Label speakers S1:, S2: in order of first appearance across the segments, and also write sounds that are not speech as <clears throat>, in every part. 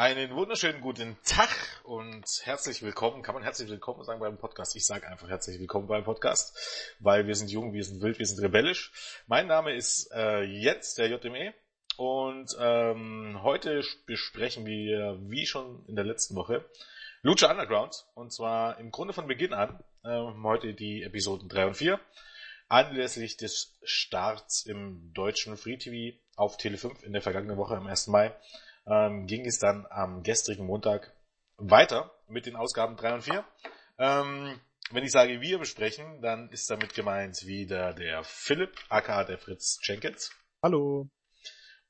S1: Einen wunderschönen guten Tag und herzlich willkommen. Kann man herzlich willkommen sagen beim Podcast? Ich sage einfach herzlich willkommen beim Podcast, weil wir sind jung, wir sind wild, wir sind rebellisch. Mein Name ist äh, Jens, der JME. Und ähm, heute besprechen wir, wie schon in der letzten Woche, Lucha Underground. Und zwar im Grunde von Beginn an. Äh, heute die Episoden 3 und 4. Anlässlich des Starts im deutschen Free TV auf Tele 5 in der vergangenen Woche am 1. Mai ähm, ging es dann am gestrigen Montag weiter mit den Ausgaben 3 und 4. Ähm, wenn ich sage wir besprechen, dann ist damit gemeint wieder der Philipp, aka der Fritz Jenkins.
S2: Hallo.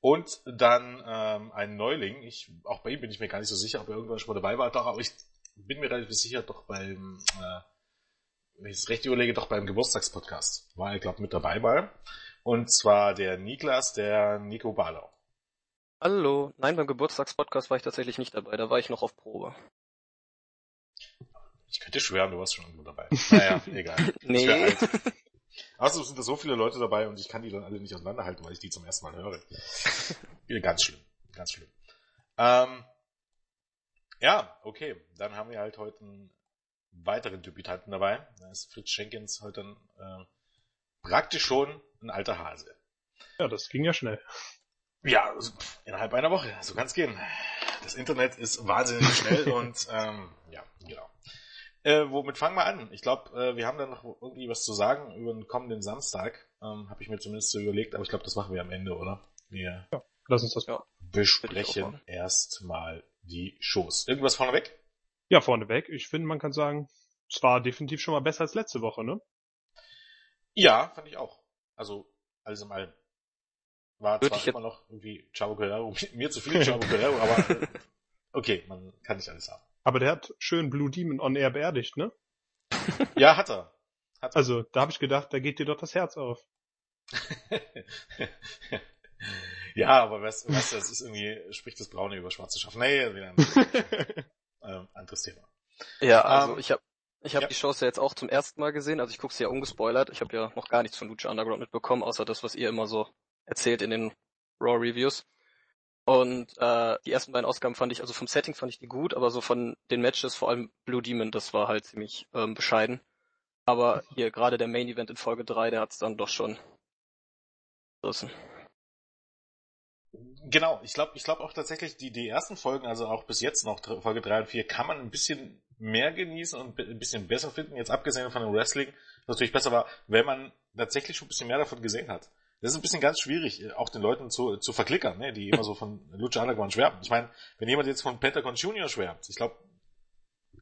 S1: Und dann ähm, ein Neuling. Ich, auch bei ihm bin ich mir gar nicht so sicher, ob er irgendwann schon mal dabei war. Doch, aber ich bin mir relativ sicher, doch beim, äh, wenn ich es recht überlege, doch beim Geburtstagspodcast war er, glaube ich, mit dabei mal. Und zwar der Niklas, der Nico Balau.
S3: Hallo. Nein, beim Geburtstagspodcast war ich tatsächlich nicht dabei, da war ich noch auf Probe.
S1: Ich könnte schwören, du warst schon irgendwo dabei. <laughs> Naja, egal.
S3: nee.
S1: Außerdem sind da so viele Leute dabei und ich kann die dann alle nicht auseinanderhalten, weil ich die zum ersten Mal höre. <laughs> ganz schlimm. Ganz schlimm. Ähm, ja, okay. Dann haben wir halt heute einen weiteren Debütanten dabei. Da ist Fritz Schenkens heute ein, äh, praktisch schon ein alter Hase.
S2: Ja, das ging ja schnell.
S1: Ja, innerhalb einer Woche. So kann es gehen. Das Internet ist wahnsinnig schnell <laughs> und ähm, ja, genau. Äh, womit fangen wir an? Ich glaube, äh, wir haben da noch irgendwie was zu sagen über den kommenden Samstag. Ähm, Habe ich mir zumindest so überlegt, aber ich glaube, das machen wir am Ende, oder? Wir
S2: ja, lass uns das ja.
S1: besprechen erstmal die Shows. Irgendwas vorneweg?
S2: Ja, vorneweg. Ich finde, man kann sagen, es war definitiv schon mal besser als letzte Woche, ne?
S1: Ja, fand ich auch. Also, alles in allem. War Würde zwar immer noch irgendwie Chavo Guerrero, <laughs> mir zu viel Chavo Guerrero, aber okay, man kann nicht alles haben.
S2: Aber der hat schön Blue Demon on Air beerdigt, ne?
S1: ja, hat er.
S2: Hat er. Also, da habe ich gedacht, da geht dir doch das Herz auf. <laughs>
S1: ja, aber weißt, weißt du, das ist irgendwie, spricht das Braune über Schwarze Schaff. Nee, wieder ein <laughs> ähm, anderes Thema.
S3: Ja, also um, ähm, ich habe ich hab ja. die Shows ja jetzt auch zum ersten Mal gesehen, also ich gucke sie ja ungespoilert. Ich habe ja noch gar nichts von Lucha Underground mitbekommen, außer das, was ihr immer so erzählt in den Raw Reviews. Und äh, die ersten beiden Ausgaben fand ich, also vom Setting fand ich die gut, aber so von den Matches, vor allem Blue Demon, das war halt ziemlich ähm, bescheiden. Aber hier gerade der Main Event in Folge 3, der hat's dann doch schon gerissen.
S1: Genau, ich glaube ich glaube auch tatsächlich, die, die ersten Folgen, also auch bis jetzt noch Folge 3 und 4, kann man ein bisschen mehr genießen und ein bisschen besser finden, jetzt abgesehen von dem Wrestling, was natürlich besser war, wenn man tatsächlich schon ein bisschen mehr davon gesehen hat. Das ist ein bisschen ganz schwierig, äh, auch den Leuten zu, zu verklickern, ne, die immer so von <laughs> Lucha Underground schwärmen. Ich meine, wenn jemand jetzt von Pentagon Junior schwärmt, ich glaube,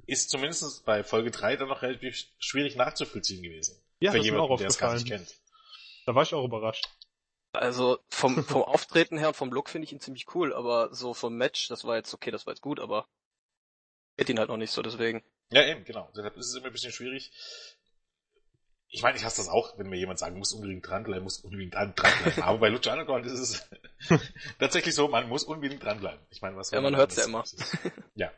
S1: ist zumindest bei Folge 3 dann noch relativ schwierig nachzuvollziehen gewesen.
S2: Ja, für jemanden, der es gar nicht kennt. Da war ich auch überrascht.
S3: Also vom, <laughs> vom Auftreten her und vom Look finde ich ihn ziemlich cool, aber so vom Match, das war jetzt okay, das war jetzt gut, aber geht ihn halt noch nicht so, deswegen.
S1: Ja, eben, genau. Deshalb ist es immer ein bisschen schwierig ich meine, ich hasse das auch, wenn mir jemand sagt, muss unbedingt dranbleiben, muss unbedingt dranbleiben. <laughs> Aber bei Lucha Underground ist es <laughs> tatsächlich so, man muss unbedingt dranbleiben. Ich meine, was
S3: Ja, man hört's ja immer.
S1: Ja.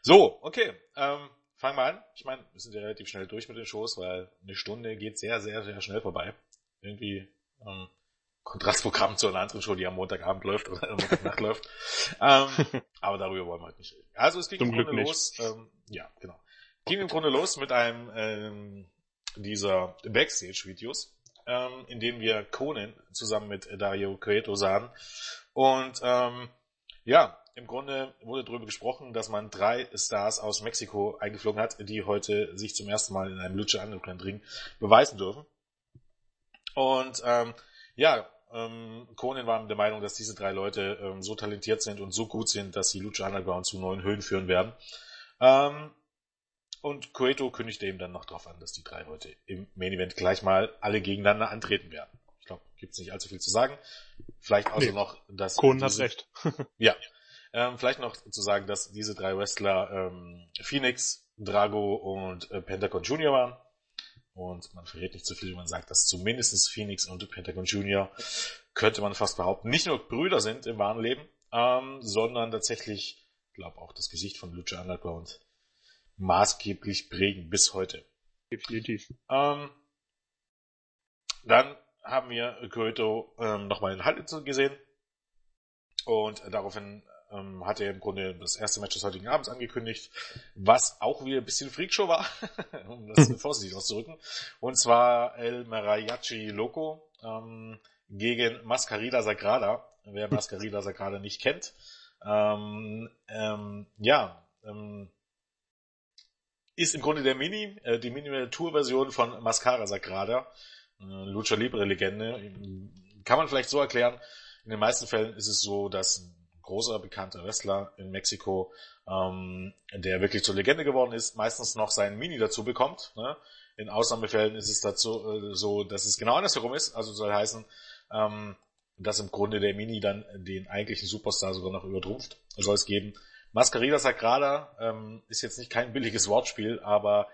S1: So, okay. Ähm, fangen wir an. Ich meine, wir sind ja relativ schnell durch mit den Shows, weil eine Stunde geht sehr, sehr, sehr schnell vorbei. Irgendwie ähm, Kontrastprogramm zu einer anderen Show, die am Montagabend läuft oder am Montagnacht läuft. Ähm, <laughs> aber darüber wollen wir heute nicht reden. Also es ging Zum im Grunde los. Ähm, ja, genau. Ging im Grunde los mit einem ähm, dieser Backstage-Videos, ähm, in denen wir Conan zusammen mit Dario Cueto sahen. Und ähm, ja, im Grunde wurde darüber gesprochen, dass man drei Stars aus Mexiko eingeflogen hat, die heute sich zum ersten Mal in einem Lucha Underground Ring beweisen dürfen. Und ähm, ja, ähm, Conan war der Meinung, dass diese drei Leute ähm, so talentiert sind und so gut sind, dass sie Lucha Underground zu neuen Höhen führen werden. Ähm, und Cueto kündigte ihm dann noch darauf an, dass die drei Leute im Main Event gleich mal alle gegeneinander antreten werden. Ich glaube, gibt's nicht allzu viel zu sagen. Vielleicht außer nee, noch, dass.
S2: Kohn hat recht. <laughs>
S1: ja. Ähm, vielleicht noch zu sagen, dass diese drei Wrestler ähm, Phoenix, Drago und äh, Pentagon Junior waren. Und man verrät nicht zu viel, wenn man sagt, dass zumindest Phoenix und Pentagon Junior, könnte man fast behaupten, nicht nur Brüder sind im wahren Leben, ähm, sondern tatsächlich, glaube auch das Gesicht von Lucha Underground maßgeblich prägen bis heute.
S2: Definitiv.
S1: Ähm, dann haben wir Kyoto ähm, nochmal in Halle gesehen und daraufhin ähm, hat er im Grunde das erste Match des heutigen Abends angekündigt, was auch wieder ein bisschen Freakshow war, <laughs> um das <laughs> vorsichtig auszudrücken. Und zwar El Mariachi Loco ähm, gegen Mascarida Sagrada. Wer Mascarida Sagrada nicht kennt. Ähm, ähm, ja, ist im Grunde der Mini, äh, die Miniaturversion von Mascara Sagrada, äh, Lucha Libre Legende. Kann man vielleicht so erklären, in den meisten Fällen ist es so, dass ein großer bekannter Wrestler in Mexiko, ähm, der wirklich zur Legende geworden ist, meistens noch seinen Mini dazu bekommt. Ne? In Ausnahmefällen ist es dazu äh, so, dass es genau andersherum ist. Also soll heißen, ähm, dass im Grunde der Mini dann den eigentlichen Superstar sogar noch übertrumpft. Soll es geben. Mascarida Sagrada ähm, ist jetzt nicht kein billiges Wortspiel, aber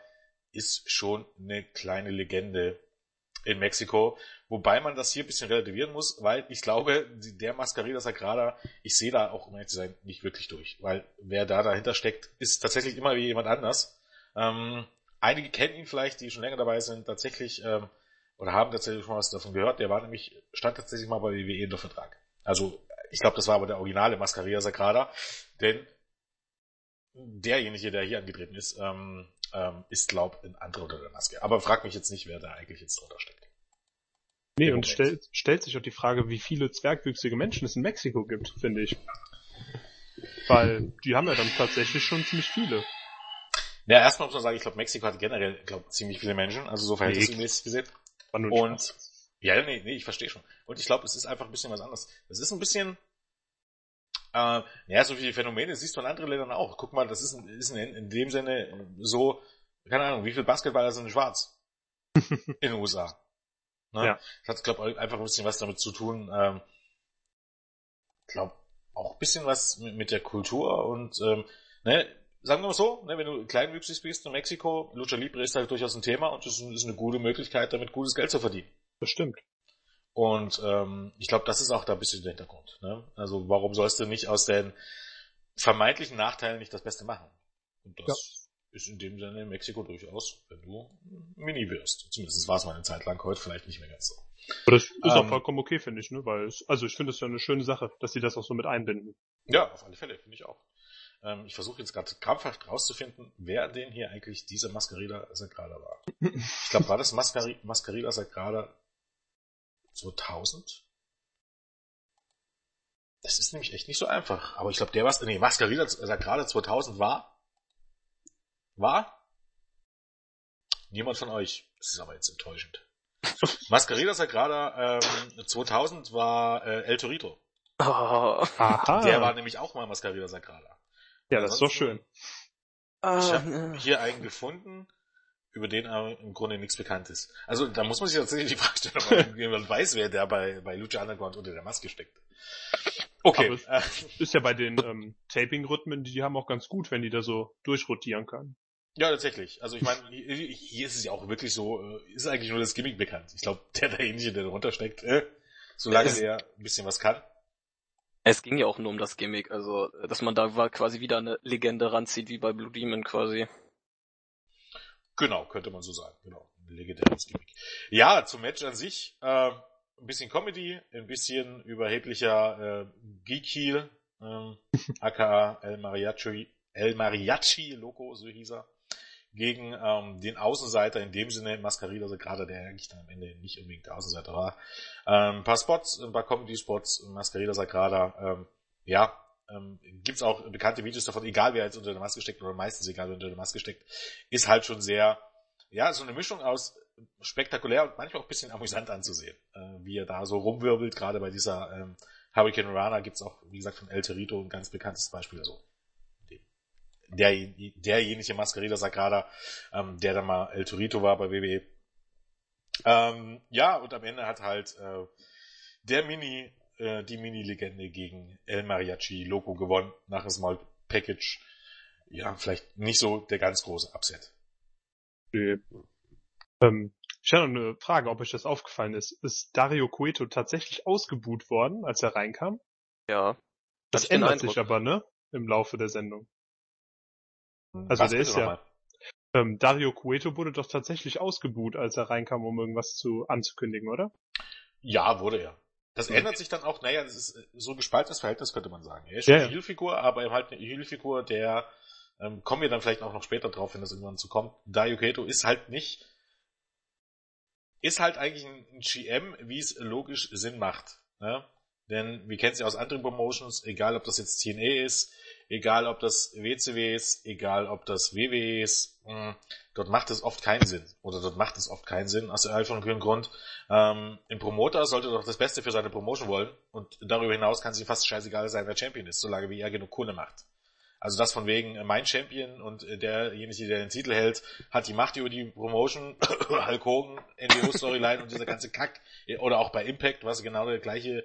S1: ist schon eine kleine Legende in Mexiko. Wobei man das hier ein bisschen relativieren muss, weil ich glaube, der Mascarida Sagrada, ich sehe da auch, um ehrlich zu sein, nicht wirklich durch. Weil wer da dahinter steckt, ist tatsächlich immer wie jemand anders. Ähm, einige kennen ihn vielleicht, die schon länger dabei sind, tatsächlich, ähm, oder haben tatsächlich schon was davon gehört. Der war nämlich, stand tatsächlich mal bei WWE unter Vertrag. Also, ich glaube, das war aber der originale Mascarida Sagrada, denn derjenige, der hier angetreten ist, ähm, ähm, ist, glaub, ein anderer unter der Maske. Aber frag mich jetzt nicht, wer da eigentlich jetzt drunter steckt.
S2: Nee, und stellt, stellt sich auch die Frage, wie viele zwergwüchsige Menschen es in Mexiko gibt, finde ich. Weil die haben ja dann tatsächlich schon ziemlich viele.
S1: Ja, erstmal muss man sagen, ich glaube, Mexiko hat generell, glaube ziemlich viele Menschen, also so verhältnismäßig gesehen. Und ja, nee, nee, ich verstehe schon. Und ich glaube, es ist einfach ein bisschen was anderes. Es ist ein bisschen, äh, ja, so viele Phänomene siehst du in anderen Ländern auch. Guck mal, das ist, ist in, in dem Sinne so, keine Ahnung, wie viele Basketballer sind schwarz <laughs> in den USA. Ne? Ja. Das hat, glaube ich, einfach ein bisschen was damit zu tun. Ähm, glaube auch ein bisschen was mit, mit der Kultur und ähm, ne, sagen wir mal so, ne, wenn du kleinwüchsig bist in Mexiko, Lucha Libre ist halt durchaus ein Thema und das ist eine gute Möglichkeit, damit gutes Geld zu verdienen.
S2: Das stimmt.
S1: Und ähm, ich glaube, das ist auch da ein bisschen der Hintergrund. Ne? Also warum sollst du nicht aus den vermeintlichen Nachteilen nicht das Beste machen? Und das ja. ist in dem Sinne in Mexiko durchaus, wenn du Mini wirst. Zumindest war es mal eine Zeit lang, heute vielleicht nicht mehr ganz so.
S2: Aber das ist ähm, auch vollkommen okay, finde ich, ne? Weil es, also ich finde es ja eine schöne Sache, dass sie das auch so mit einbinden.
S1: Ja, auf alle Fälle, finde ich auch. Ähm, ich versuche jetzt gerade krampfhaft rauszufinden, wer denn hier eigentlich dieser Mascarida Sagrada war. ich glaube, war das Mascari Mascarida Sagrada 2000? Das ist nämlich echt nicht so einfach. Aber ich glaube, der was, nee, Mascarida Sagrada 2000 war, war niemand von euch. Das ist aber jetzt enttäuschend. <laughs> Mascarida Sagrada ähm, 2000 war äh, El Torito.
S3: Oh.
S2: Aha.
S1: Der war nämlich auch mal Mascarida Sagrada.
S2: Ja, das ist doch schön.
S1: Ich habe hier einen gefunden, über den aber im Grunde nichts bekannt ist. Also da muss man sich tatsächlich die Frage stellen, ob <laughs> jemand weiß, wer der bei, bei Lucha Underground unter der Maske steckt.
S2: Okay. Aber es ist ja bei den ähm, Taping-Rhythmen, die haben auch ganz gut, wenn die da so durchrotieren können.
S1: Ja, tatsächlich. Also ich meine, hier ist es ja auch wirklich so, äh, ist eigentlich nur das Gimmick bekannt. Ich glaube, der derjenige, der darunter steckt, äh, solange der ein bisschen was kann,
S3: es ging ja auch nur um das Gimmick, also dass man da quasi wieder eine Legende ranzieht, wie bei Blue Demon quasi.
S1: Genau, könnte man so sagen. Genau, ein legendäres Gimmick. Ja, zum Match an sich, äh, ein bisschen Comedy, ein bisschen überheblicher äh, Geek-Heel, äh, <laughs> aka El Mariachi, El Mariachi Loco, so hieß er gegen ähm, den Außenseiter, in dem Sinne Mascarida, also gerade der eigentlich dann am Ende nicht unbedingt der Außenseiter war. Ähm, ein paar Spots, ein paar Comedy-Spots, Mascarida Sagrada, ähm, ja, ähm, gibt's auch bekannte Videos davon, egal wer jetzt unter der Maske steckt, oder meistens egal wer unter der Maske steckt, ist halt schon sehr, ja, so eine Mischung aus spektakulär und manchmal auch bisschen amüsant anzusehen, äh, wie er da so rumwirbelt, gerade bei dieser ähm, Hurricane Rana gibt's auch, wie gesagt, von El Torito ein ganz bekanntes Beispiel, also der, derjenige Mascarida Sagrada, ähm, der dann mal El Torito war bei WWE. Ähm, ja, und am Ende hat halt äh, der Mini, äh, die Mini-Legende gegen El Mariachi Loco gewonnen, nach dem Small Package. Ja, vielleicht nicht so der ganz große Upset.
S2: Nee. Ähm, ich habe noch eine Frage, ob euch das aufgefallen ist. Ist Dario Cueto tatsächlich ausgebuht worden, als er reinkam?
S3: Ja.
S2: Das ändert sich aber, ne? Im Laufe der Sendung. Also Was der ist ja. Ähm, Dario Cueto wurde doch tatsächlich ausgebuht, als er reinkam, um irgendwas zu anzukündigen, oder?
S1: Ja, wurde er. Das mhm. ändert sich dann auch, naja, das ist so ein gespaltenes Verhältnis, könnte man sagen. Er ist
S2: schon
S1: ja, eine Heelfigur, aber eben halt eine Heelfigur, der, ähm, kommen wir dann vielleicht auch noch später drauf, wenn das irgendwann so kommt. Dayo Kato ist halt nicht, ist halt eigentlich ein GM, wie es logisch Sinn macht. Ne? Denn wir kennen es ja aus anderen Promotions, egal ob das jetzt TNA ist, egal ob das WCW ist, egal ob das WWE ist, mh, dort macht es oft keinen Sinn. Oder dort macht es oft keinen Sinn, aus einem Grund. Ähm, ein Promoter sollte doch das Beste für seine Promotion wollen und darüber hinaus kann es ihm fast scheißegal sein, wer Champion ist, solange wie er genug Kohle macht. Also das von wegen äh, mein Champion und äh, derjenige, der den Titel hält, hat die Macht über die Promotion, <coughs> Hulk Hogan, NWO-Storyline und dieser ganze Kack. Oder auch bei Impact, was genau der gleiche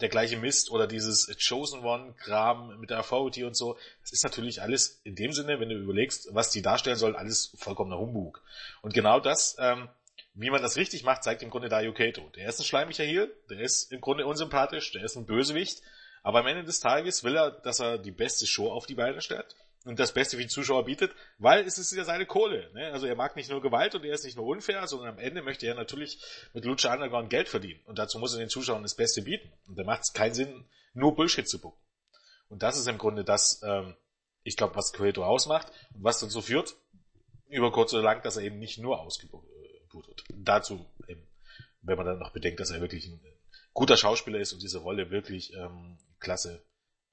S1: der gleiche Mist oder dieses Chosen One-Kram mit der Authority und so, das ist natürlich alles in dem Sinne, wenn du überlegst, was die darstellen sollen, alles vollkommener Humbug. Und genau das, ähm, wie man das richtig macht, zeigt im Grunde Dario Kato. Der ist ein schleimiger Heel, der ist im Grunde unsympathisch, der ist ein Bösewicht, aber am Ende des Tages will er, dass er die beste Show auf die Beine stellt und das Beste für die Zuschauer bietet, weil es ist ja seine Kohle. Ne? Also er mag nicht nur Gewalt und er ist nicht nur unfair, sondern am Ende möchte er natürlich mit Lucha Underground Geld verdienen. Und dazu muss er den Zuschauern das Beste bieten. Und da macht es keinen Sinn, nur Bullshit zu bucken. Und das ist im Grunde das, ähm, ich glaube, was Cueto ausmacht und was dazu führt, über kurz oder lang, dass er eben nicht nur ausgebucht wird. Dazu eben, wenn man dann noch bedenkt, dass er wirklich ein guter Schauspieler ist und diese Rolle wirklich ähm, klasse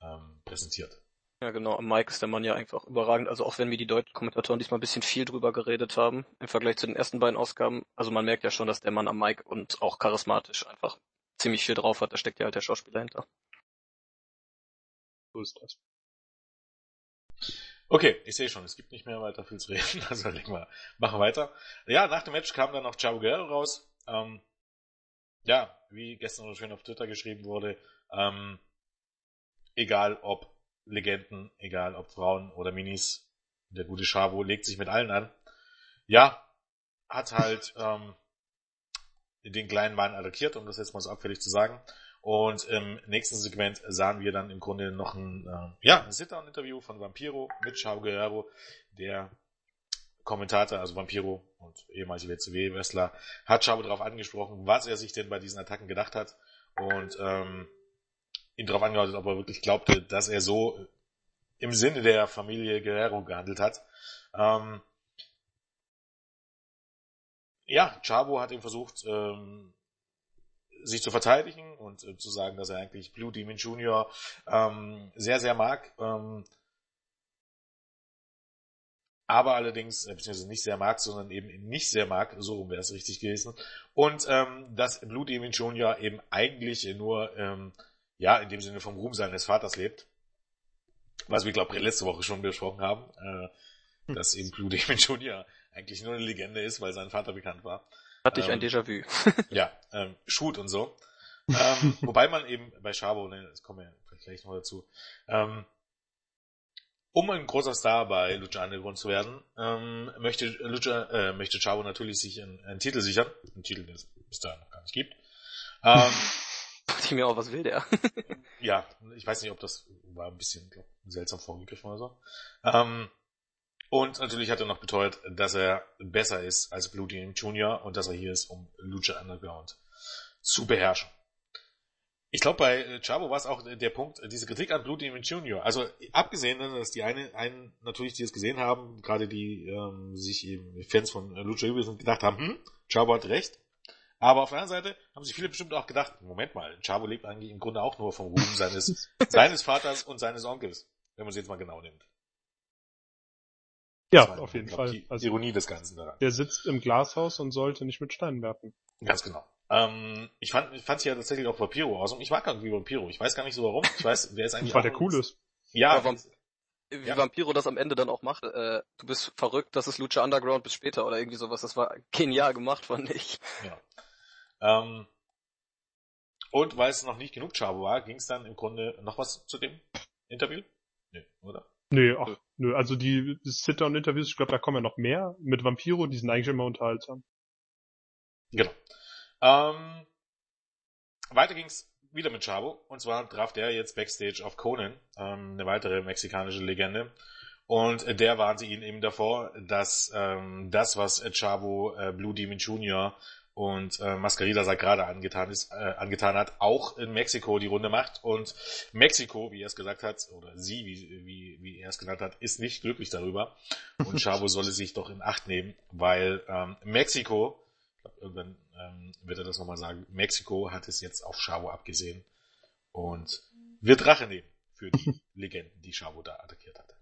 S1: ähm, präsentiert.
S3: Ja, genau. Am Mike ist der Mann ja einfach überragend. Also auch wenn wir die deutschen Kommentatoren diesmal ein bisschen viel drüber geredet haben, im Vergleich zu den ersten beiden Ausgaben. Also man merkt ja schon, dass der Mann am Mike und auch charismatisch einfach ziemlich viel drauf hat. Da steckt ja halt der Schauspieler hinter.
S2: So ist das.
S1: Okay, ich sehe schon, es gibt nicht mehr weiter viel zu reden, <laughs> also legen wir, machen weiter. Ja, nach dem Match kam dann noch Chavo Guerrero raus. Ähm, ja, wie gestern so schön auf Twitter geschrieben wurde, ähm, egal ob Legenden, egal ob Frauen oder Minis. Der gute Chavo legt sich mit allen an. Ja, hat halt <laughs> ähm, den kleinen Mann attackiert, um das jetzt mal so abfällig zu sagen. Und im nächsten Segment sahen wir dann im Grunde noch ein, äh, ja, ein Sit-Down-Interview von Vampiro mit Chavo Guerrero, der Kommentator, also Vampiro und ehemalige WCW-Wrestler, hat Chavo darauf angesprochen, was er sich denn bei diesen Attacken gedacht hat. Und ähm, ihn darauf angehört, ob er wirklich glaubte, dass er so im Sinne der Familie Guerrero gehandelt hat. Ähm, ja, Chavo hat ihm versucht, ähm, sich zu verteidigen und äh, zu sagen, dass er eigentlich Blue Demon Jr. Ähm, sehr, sehr mag. Ähm, aber allerdings, äh, beziehungsweise nicht sehr mag, sondern eben nicht sehr mag, so wäre es richtig gewesen. Und ähm, dass Blue Demon Jr. eben eigentlich nur ähm, ja, in dem Sinne vom Ruhm seines Vaters lebt. Was wir, glaube ich, letzte Woche schon besprochen haben, äh, hm. dass eben Blue Demon Jr. eigentlich nur eine Legende ist, weil sein Vater bekannt war.
S3: Hatte ähm, ich ein ähm, Déjà-vu. <laughs>
S1: ja, ähm, Shoot und so. ähm, <laughs> wobei man eben bei Chavo, ne, das kommen wir vielleicht gleich noch dazu, ähm, um ein großer Star bei Lucha Underground zu werden, ähm, möchte Lucha, äh, möchte Chavo natürlich sich einen, einen Titel sichern, einen Titel, den es bis dahin noch gar nicht gibt. Ähm, <laughs>
S3: dachte ich mir auch, was will der? <laughs>
S1: ja, ich weiß nicht, ob das war ein bisschen glaub, seltsam vorgegriffen oder so. Ähm, und natürlich hat er noch beteuert, dass er besser ist als Blue Demon Jr. und dass er hier ist, um Lucha Underground zu beherrschen. Ich glaube, bei äh, Chavo war es auch der Punkt, diese Kritik an Blue Demon Jr. Also abgesehen, dass die eine, einen natürlich, die es gesehen haben, gerade die ähm, sich eben Fans von Lucha Libre sind, gedacht haben, hm, Chavo hat recht, aber auf der anderen Seite haben sich viele bestimmt auch gedacht, Moment mal, Chavo lebt eigentlich im Grunde auch nur vom Ruhm seines, <laughs> seines Vaters und seines Onkels, wenn man es jetzt mal genau nimmt.
S2: Ja, auf jeden Fall.
S1: Die also, Ironie des Ganzen daran.
S2: Der sitzt im Glashaus und sollte nicht mit Steinen werfen.
S1: Ganz genau. Ähm, ich fand, ich fand ja tatsächlich auch Vampiro aus und ich mag irgendwie Vampiro. Ich weiß gar nicht so warum. Ich weiß, wer ist eigentlich.
S2: Weil der cool ist.
S1: Ja.
S3: ja wie ja. Vampiro das am Ende dann auch macht, äh, du bist verrückt, das ist Lucha Underground bis später oder irgendwie sowas. Das war genial gemacht, fand ich.
S1: Ja. Ähm, und weil es noch nicht genug Chavo war, ging es dann im Grunde noch was zu dem Interview?
S2: Nee, oder? Nee, ach, nö. Also die Sit-Down-Interviews, ich glaube, da kommen ja noch mehr mit Vampiro, die sind eigentlich immer unterhaltsam.
S1: Genau. Ähm, weiter ging's wieder mit Chavo. Und zwar traf der jetzt Backstage auf Conan, ähm, eine weitere mexikanische Legende. Und der warnte ihn eben davor, dass ähm, das, was Chavo äh, Blue Demon Jr und äh, Mascarida sagt gerade angetan ist, äh, angetan hat, auch in Mexiko die Runde macht und Mexiko, wie er es gesagt hat, oder sie, wie, wie, wie er es genannt hat, ist nicht glücklich darüber und <laughs> Chavo solle sich doch in Acht nehmen, weil ähm, Mexiko, ich glaube irgendwann ähm, wird er das nochmal sagen, Mexiko hat es jetzt auf Chavo abgesehen und wird Rache nehmen für die <laughs> Legenden, die Chavo da attackiert hatte.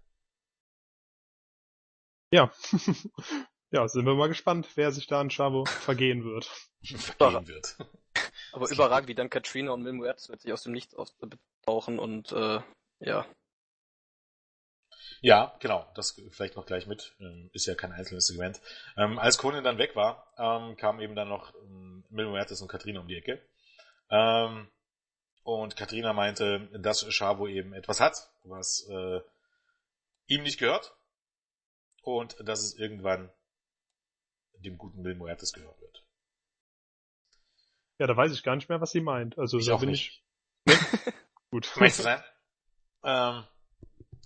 S2: Ja. <laughs> Ja, sind wir mal gespannt, wer sich da an Chavo vergehen wird. <laughs>
S1: Vergehen wird. <laughs>
S3: Aber überragend, wie dann Katrina und Mil plötzlich aus dem Nichts auftauchen und äh, ja.
S1: Ja, genau, das vielleicht noch gleich mit. Ähm, ist ja kein einzelnes Segment. Ähm, als Conan dann weg war, ähm, kamen eben dann noch ähm, Mil und Katrina um die Ecke. Ähm, und Katrina meinte, dass Chavo eben etwas hat, was äh, ihm nicht gehört. Und dass es irgendwann dem guten Will Muertes gehören wird.
S2: Ja, da weiß ich gar nicht mehr, was sie meint. Also
S1: ich
S2: da
S1: auch
S2: bin
S1: nicht.
S2: ich. <laughs> Ne? Gut.
S1: Meinst du sein? Ähm,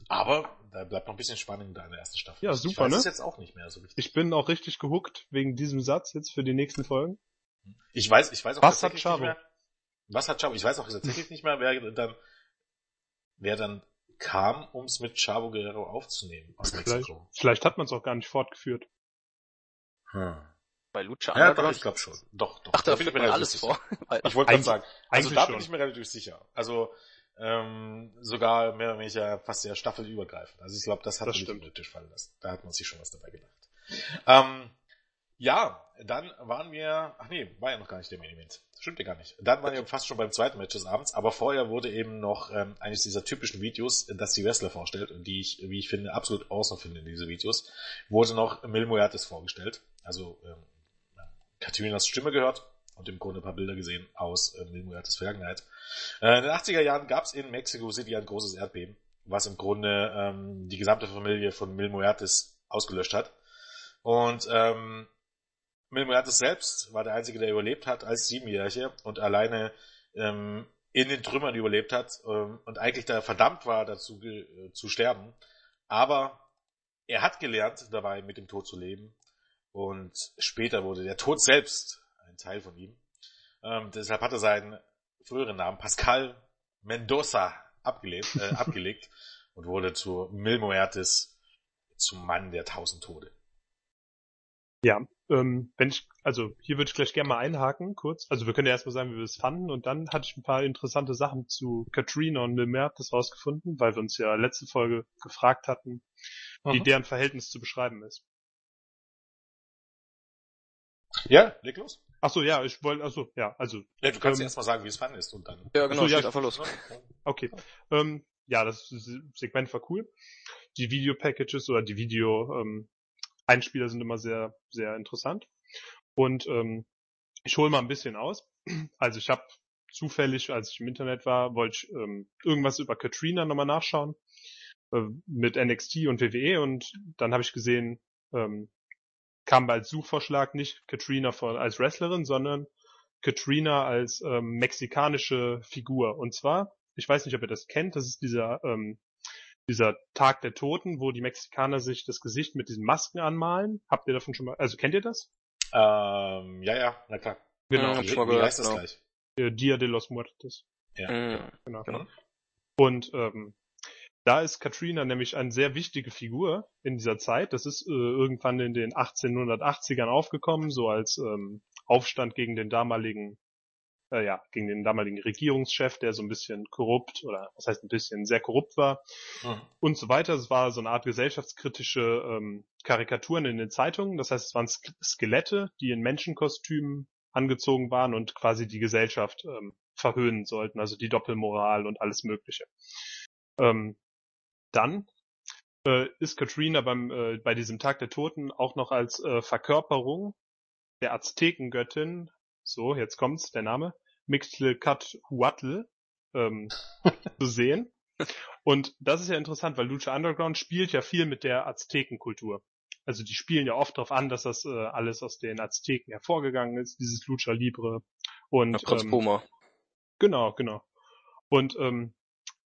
S1: aber da bleibt noch ein bisschen Spannung in der ersten Staffel.
S2: Ja,
S1: ich
S2: super,
S1: weiß
S2: ne?
S1: es jetzt auch nicht mehr so richtig.
S2: Ich bin auch richtig gehuckt wegen diesem Satz jetzt für die nächsten Folgen.
S1: Ich weiß, ich weiß auch
S2: Was hat
S1: tatsächlich
S2: Chavo?
S1: nicht mehr. Was hat Chavo? Ich weiß auch tatsächlich <laughs> nicht mehr, wer dann, wer dann kam, um es mit Chavo Guerrero aufzunehmen aus
S2: Vielleicht,
S1: Mexiko.
S2: vielleicht hat man es auch gar nicht fortgeführt.
S1: Hm.
S3: Bei Lucha
S1: Ja, doch, ich glaube schon. Doch, doch.
S3: Ach, da
S1: bin ich
S3: führt
S1: mir
S3: man alles
S1: sicher.
S3: vor. <laughs>
S1: Ich wollte <laughs> gerade sagen, also da
S2: schon.
S1: bin ich mir relativ sicher. Also ähm, sogar mehr oder weniger fast sehr staffelübergreifend. Also ich glaube, das hat
S2: Das
S1: man nicht Tisch fallen lassen. Da hat man sich schon was dabei gedacht. Ähm, ja, dann waren wir, ach nee, war ja noch gar nicht der Main Event. Stimmt ja gar nicht. Dann waren wir fast schon beim zweiten Match des Abends, aber vorher wurde eben noch ähm, eines dieser typischen Videos, das die Wrestler vorstellt und die ich, wie ich finde, absolut awesome finde in diese Videos, wurde noch Mil Muertes vorgestellt. Also ähm, Katrinas Stimme gehört und im Grunde ein paar Bilder gesehen aus äh, Mil Muertes Vergangenheit. Äh, in den 80er Jahren gab es in Mexico City ein großes Erdbeben, was im Grunde ähm, die gesamte Familie von Mil Muertes ausgelöscht hat. Und ähm, Mil Muertes selbst war der Einzige, der überlebt hat als Siebenjährige und alleine ähm, in den Trümmern überlebt hat ähm, und eigentlich da verdammt war, dazu äh, zu sterben. Aber er hat gelernt, dabei mit dem Tod zu leben. Und später wurde der Tod selbst ein Teil von ihm. Ähm, deshalb hat er seinen früheren Namen Pascal Mendoza abgelegt, äh, <laughs> abgelegt und wurde zu Mil Muertes, zum Mann der tausend Tode.
S2: Ja, ähm, wenn ich, also hier würde ich gleich gerne mal einhaken, kurz. Also wir können ja erstmal sagen, wie wir es fanden und dann hatte ich ein paar interessante Sachen zu Katrina und Milmertes rausgefunden, weil wir uns ja letzte Folge gefragt hatten, wie
S1: Mhm.
S2: deren Verhältnis zu beschreiben ist.
S1: Ja, leg los.
S2: Ach so, ja, ich wollte, also ja, also
S1: Ja, du kannst
S2: Ähm,
S1: ja erstmal sagen, wie es fandest und dann.
S3: Ja, genau,
S2: so, ja,
S3: einfach los.
S2: Okay. Ähm, ja, das Se- Segment war cool. Die Video-Packages oder die Video-Einspieler sind immer sehr, sehr interessant. Und ähm, ich hole mal ein bisschen aus. Also ich habe zufällig, als ich im Internet war, wollte ich ähm, irgendwas über Katrina nochmal nachschauen äh, mit NXT und WWE und dann habe ich gesehen, ähm, kam als Suchvorschlag nicht Katrina von, als Wrestlerin, sondern Katrina als ähm, mexikanische Figur. Und zwar, ich weiß nicht, ob ihr das kennt, das ist dieser, ähm, dieser Tag der Toten, wo die Mexikaner sich das Gesicht mit diesen Masken anmalen. Habt ihr davon schon mal, also kennt ihr das?
S1: Ähm, ja, ja, na klar.
S3: Mhm,
S1: Wie, wie heißt das
S3: genau.
S1: gleich?
S2: Äh, Dia de los Muertos.
S1: Ja.
S3: Mhm.
S2: Genau.
S3: Genau.
S2: Und ähm, da ist Katrina nämlich eine sehr wichtige Figur in dieser Zeit. Das ist äh, irgendwann in den 1880ern aufgekommen, so als ähm, Aufstand gegen den damaligen, äh, ja, gegen den damaligen Regierungschef, der so ein bisschen korrupt oder was heißt ein bisschen sehr korrupt war
S1: Mhm.
S2: und so weiter. Es war so eine Art gesellschaftskritische ähm, Karikaturen in den Zeitungen. Das heißt, es waren Sk Skelette, die in Menschenkostümen angezogen waren und quasi die Gesellschaft ähm, verhöhnen sollten, also die Doppelmoral und alles Mögliche. Ähm, dann äh, ist Katrina beim äh, bei diesem Tag der Toten auch noch als äh, Verkörperung der Aztekengöttin, so jetzt kommt's, der Name, Mixtlecathuatl, ähm, <laughs> zu sehen. Und das ist ja interessant, weil Lucha Underground spielt ja viel mit der Aztekenkultur. Also die spielen ja oft darauf an, dass das äh, alles aus den Azteken hervorgegangen ist, dieses Lucha Libre. Und
S3: Ja,
S2: ähm,
S3: Puma.
S2: Genau, genau. Und ähm,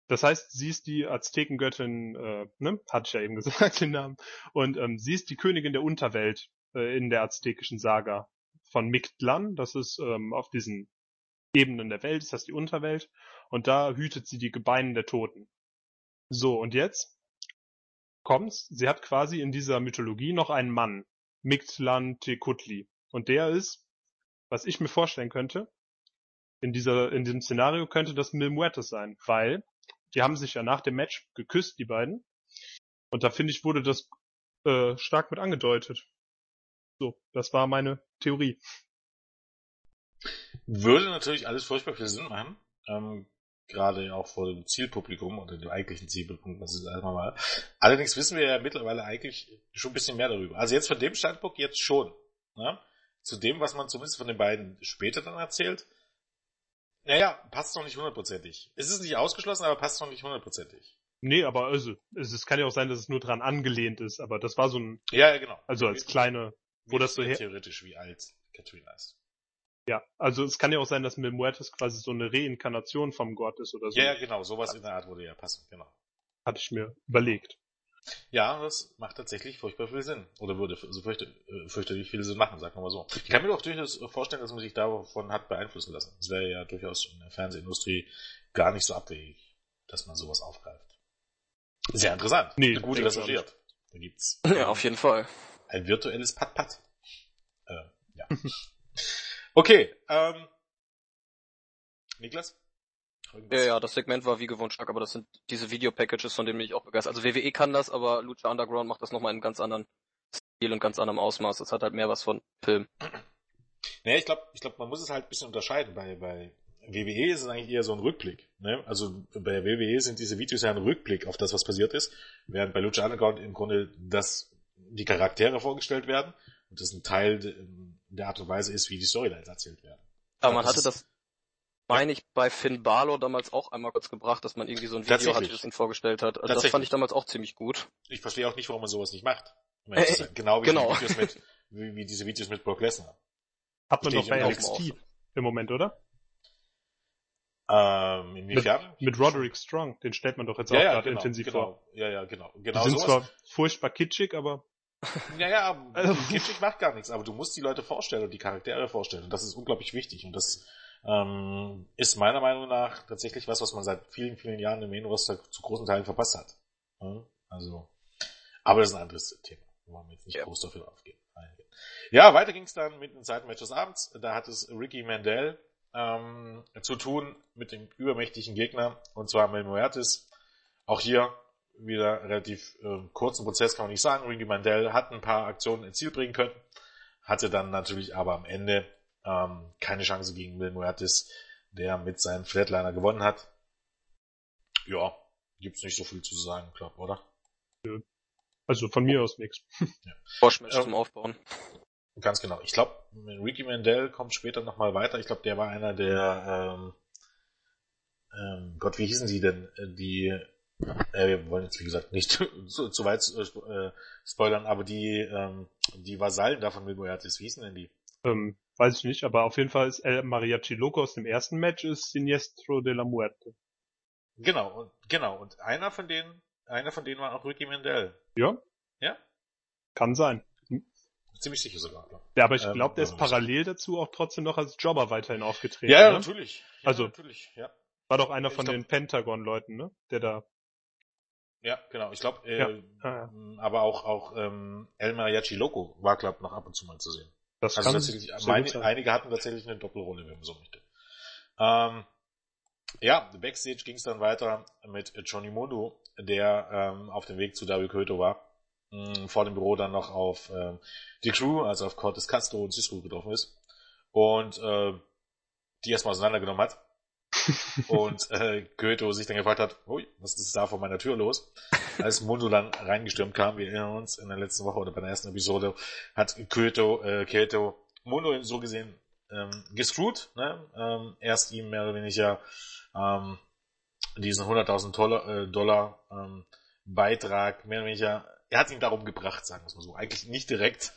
S2: das heißt, sie ist die Aztekengöttin, äh, ne, hatte ich ja eben <laughs> gesagt, den Namen. Und ähm, sie ist die Königin der Unterwelt äh, in der aztekischen Saga. von Mictlan, das ist ähm, auf diesen Ebenen der Welt, ist das die Unterwelt, und da hütet sie die Gebeine der Toten. So, und jetzt kommt's, sie hat quasi in dieser Mythologie noch einen Mann, Mictlan Tekutli. Und der ist, was ich mir vorstellen könnte, in dieser, in diesem Szenario könnte das Mil Muertes sein, weil die haben sich ja nach dem Match geküsst, die beiden. Und da finde ich, wurde das äh, stark mit angedeutet. So, das war meine Theorie.
S1: Würde natürlich alles furchtbar viel Sinn machen. Ähm, gerade auch vor dem Zielpublikum oder dem eigentlichen Zielpublikum, was es erstmal war. Allerdings wissen wir ja mittlerweile eigentlich schon ein bisschen mehr darüber. Also jetzt von dem Standpunkt jetzt schon. Ne? Zu dem, was man zumindest von den beiden später dann erzählt. Naja, passt noch nicht hundertprozentig. Es ist nicht ausgeschlossen, aber passt noch nicht hundertprozentig.
S2: Nee, aber also, es, es kann ja auch sein, dass es nur dran angelehnt ist, aber das war so ein,
S1: Ja, ja, genau.
S2: also als kleine, wo das so her,
S1: Theoretisch, wie alt Katrina ist.
S2: ja, also es kann ja auch sein, dass Mil Muertes quasi so eine Reinkarnation vom Gott ist oder so.
S1: Ja, ja, genau. Sowas in der Art würde ja passen, genau.
S2: Hatte ich mir überlegt.
S1: Ja, das macht tatsächlich furchtbar viel Sinn. Oder würde so fürchte, äh, fürchterlich viel Sinn machen, sagen wir mal so. Ich kann mir auch durchaus vorstellen, dass man sich davon hat beeinflussen lassen. Das wäre ja durchaus in der Fernsehindustrie gar nicht so abwegig, dass man sowas aufgreift. Sehr interessant.
S2: Nee,
S1: gut
S2: denke ich
S1: recherchiert. Da gibt's
S3: Ja, <laughs> auf jeden Fall.
S1: ein virtuelles Pat-Pat. Äh, ja. <laughs> okay, ähm, Niklas?
S3: Ja,
S1: Irgendwas?
S3: ja, das Segment war wie gewohnt stark, aber das sind diese Video-Packages, von denen bin ich auch begeistert. Also WWE kann das, aber Lucha Underground macht das nochmal in einem ganz anderen Stil und ganz anderem Ausmaß. Das hat halt mehr was von Film. <clears throat>
S1: Naja, ich glaube, ich glaub, man muss es halt ein bisschen unterscheiden. Bei, bei WWE ist es eigentlich eher so ein Rückblick. Ne? Also bei WWE sind diese Videos ja ein Rückblick auf das, was passiert ist, während bei Lucha Underground im Grunde das, die Charaktere vorgestellt werden und das ein Teil de, der Art und Weise ist, wie die Storylines erzählt werden.
S3: Aber man hatte das, meine ich, bei Finn Balor damals auch einmal kurz gebracht, dass man irgendwie so ein Video hatte, das ihn vorgestellt hat. Also das fand ich damals auch ziemlich gut.
S1: Ich verstehe auch nicht, warum man sowas nicht macht. Um
S3: Äh,
S1: genau wie,
S3: genau.
S1: Die Videos mit, wie, wie diese Videos mit Brock Lesnar.
S2: Hat man doch bei
S1: im
S2: NXT im Moment, oder?
S1: Ähm, inwiefern?
S2: Mit Roderick Strong, den stellt man doch jetzt auch
S1: ja, ja,
S2: gerade
S1: genau,
S2: intensiv
S1: genau.
S2: vor.
S1: Ja, ja, genau.
S2: Die
S1: Genau
S2: sind
S1: sowas.
S2: zwar furchtbar kitschig, aber <laughs>
S1: Ja, ja,
S2: Also-
S1: Kitschig macht gar nichts, aber du musst die Leute vorstellen und die Charaktere vorstellen. Und das ist unglaublich wichtig. Und das ähm, ist meiner Meinung nach tatsächlich was, was man seit vielen, vielen Jahren im Main-Roster zu großen Teilen verpasst hat. Ja, also, aber das ist ein anderes Thema. Wollen wir jetzt nicht
S3: Ja.
S1: groß dafür aufgehen. Ja, weiter ging es dann mit dem zweiten Match des Abends. Da hat es Ricky Mandel ähm, zu tun mit dem übermächtigen Gegner, und zwar Mel Muertes. Auch hier wieder relativ ähm, kurzen Prozess kann man nicht sagen. Ricky Mandel hat ein paar Aktionen ins Ziel bringen können, hatte dann natürlich aber am Ende ähm, keine Chance gegen Mil Muertes, der mit seinem Flatliner gewonnen hat. Ja, gibt's nicht so viel zu sagen, glaub, oder?
S2: also von mir aus nichts. <laughs>
S3: Bosch-Match
S1: Ähm,
S3: zum Aufbauen.
S1: Ganz genau. Ich glaube, Ricky Mandel kommt später nochmal weiter. Ich glaube, der war einer der, ähm, ähm, Gott, wie hießen die denn? Die, äh, wir wollen jetzt wie gesagt nicht <laughs> zu, zu weit äh, äh, spoilern, aber die, ähm, die Vasallen davon mit Muertes, wie hießen denn die?
S2: Ähm, weiß ich nicht, aber auf jeden Fall ist El Mariachi Loco aus dem ersten Match ist Siniestro de la Muerte.
S1: Genau, und, genau, und einer von denen, einer von denen war auch Ricky Mandel.
S2: Ja,
S1: Ja?
S2: kann sein.
S1: Ziemlich sicher sogar. Ja,
S2: Ja, aber ich
S1: Ähm,
S2: glaube, der ist
S1: ja,
S2: parallel dazu auch trotzdem noch als Jobber weiterhin aufgetreten.
S1: ja,
S2: ne?
S1: natürlich. Ja,
S2: Also-
S1: natürlich, ja.
S2: War doch einer von
S1: glaub-
S2: den Pentagon-Leuten, ne? Der da.
S1: Ja, genau. Ich glaube, äh,
S2: Ja, ja, ja.
S1: aber auch auch ähm, El Mariachi Loco war, glaube noch ab und zu mal zu sehen.
S2: Das
S1: Also
S2: kann
S1: tatsächlich, meine, einige hatten tatsächlich eine Doppelrolle, wenn man so möchte. Ähm, ja, Backstage ging es dann weiter mit Johnny Mundo, der ähm, auf dem Weg zu David Köto war. Mh, vor dem Büro dann noch auf ähm, die Crew, also auf Cortes Castro und Cisco getroffen ist. Und äh, die erstmal auseinandergenommen hat. Und äh, Goethe sich dann gefragt hat, ui, was ist da vor meiner Tür los? Als Mundo dann reingestürmt kam, wir erinnern uns, in der letzten Woche oder bei der ersten Episode, hat Goethe, äh, Keto Mundo so gesehen ähm, gescrewt, ne? ähm, erst ihm mehr oder weniger ähm, diesen 100.000 Dollar, äh, Dollar ähm, Beitrag, mehr oder weniger, er hat ihn darum gebracht, sagen wir es mal so. Eigentlich nicht direkt.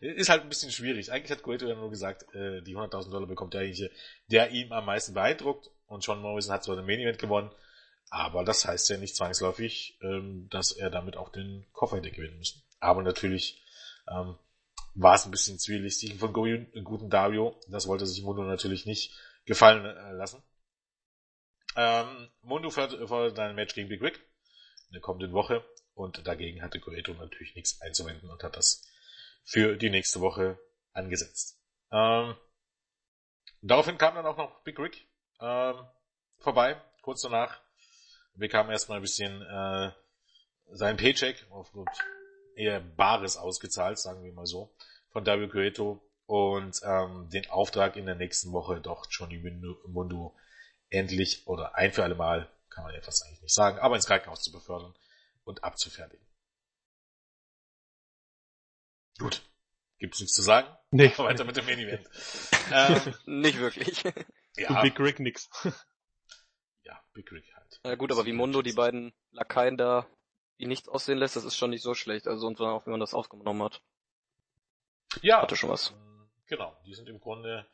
S1: Ist halt ein bisschen schwierig. Eigentlich hat Gueto ja nur gesagt, äh, die 100.000 Dollar bekommt derjenige, der ihm am meisten beeindruckt. Und John Morrison hat zwar den Main Event gewonnen, aber das heißt ja nicht zwangsläufig, ähm, dass er damit auch den Koffer hätte gewinnen müssen. Aber natürlich ähm, war es ein bisschen zwielichtig von guten Dario. Das wollte sich Mundo natürlich nicht gefallen äh, lassen. Ähm, Mundo fordert ein Match gegen Big Rick in der kommenden Woche und dagegen hatte Goreto natürlich nichts einzuwenden und hat das für die nächste Woche angesetzt. Ähm, daraufhin kam dann auch noch Big Rick ähm, vorbei, kurz danach. bekam erstmal ein bisschen äh, sein Paycheck aufgrund eher Bares ausgezahlt, sagen wir mal so, von W. Cueto und ähm, den Auftrag in der nächsten Woche doch Johnny Mundo endlich oder ein für alle Mal, kann man fast eigentlich nicht sagen, aber ins Krankenhaus zu befördern und abzufertigen. Gut. Gibt es nichts zu sagen?
S2: Nee. <laughs>
S1: Weiter mit dem Main Event.
S3: ähm, <laughs> nicht wirklich.
S2: Ja. Big Rick nix. <laughs>
S1: Ja, Big Rick halt.
S3: Na gut, aber wie Mundo die beiden Lakaien da wie nichts aussehen lässt, das ist schon nicht so schlecht. Also und auch wie man das aufgenommen hat.
S1: Ja.
S3: Hatte schon was.
S1: Ähm, genau, die sind im Grunde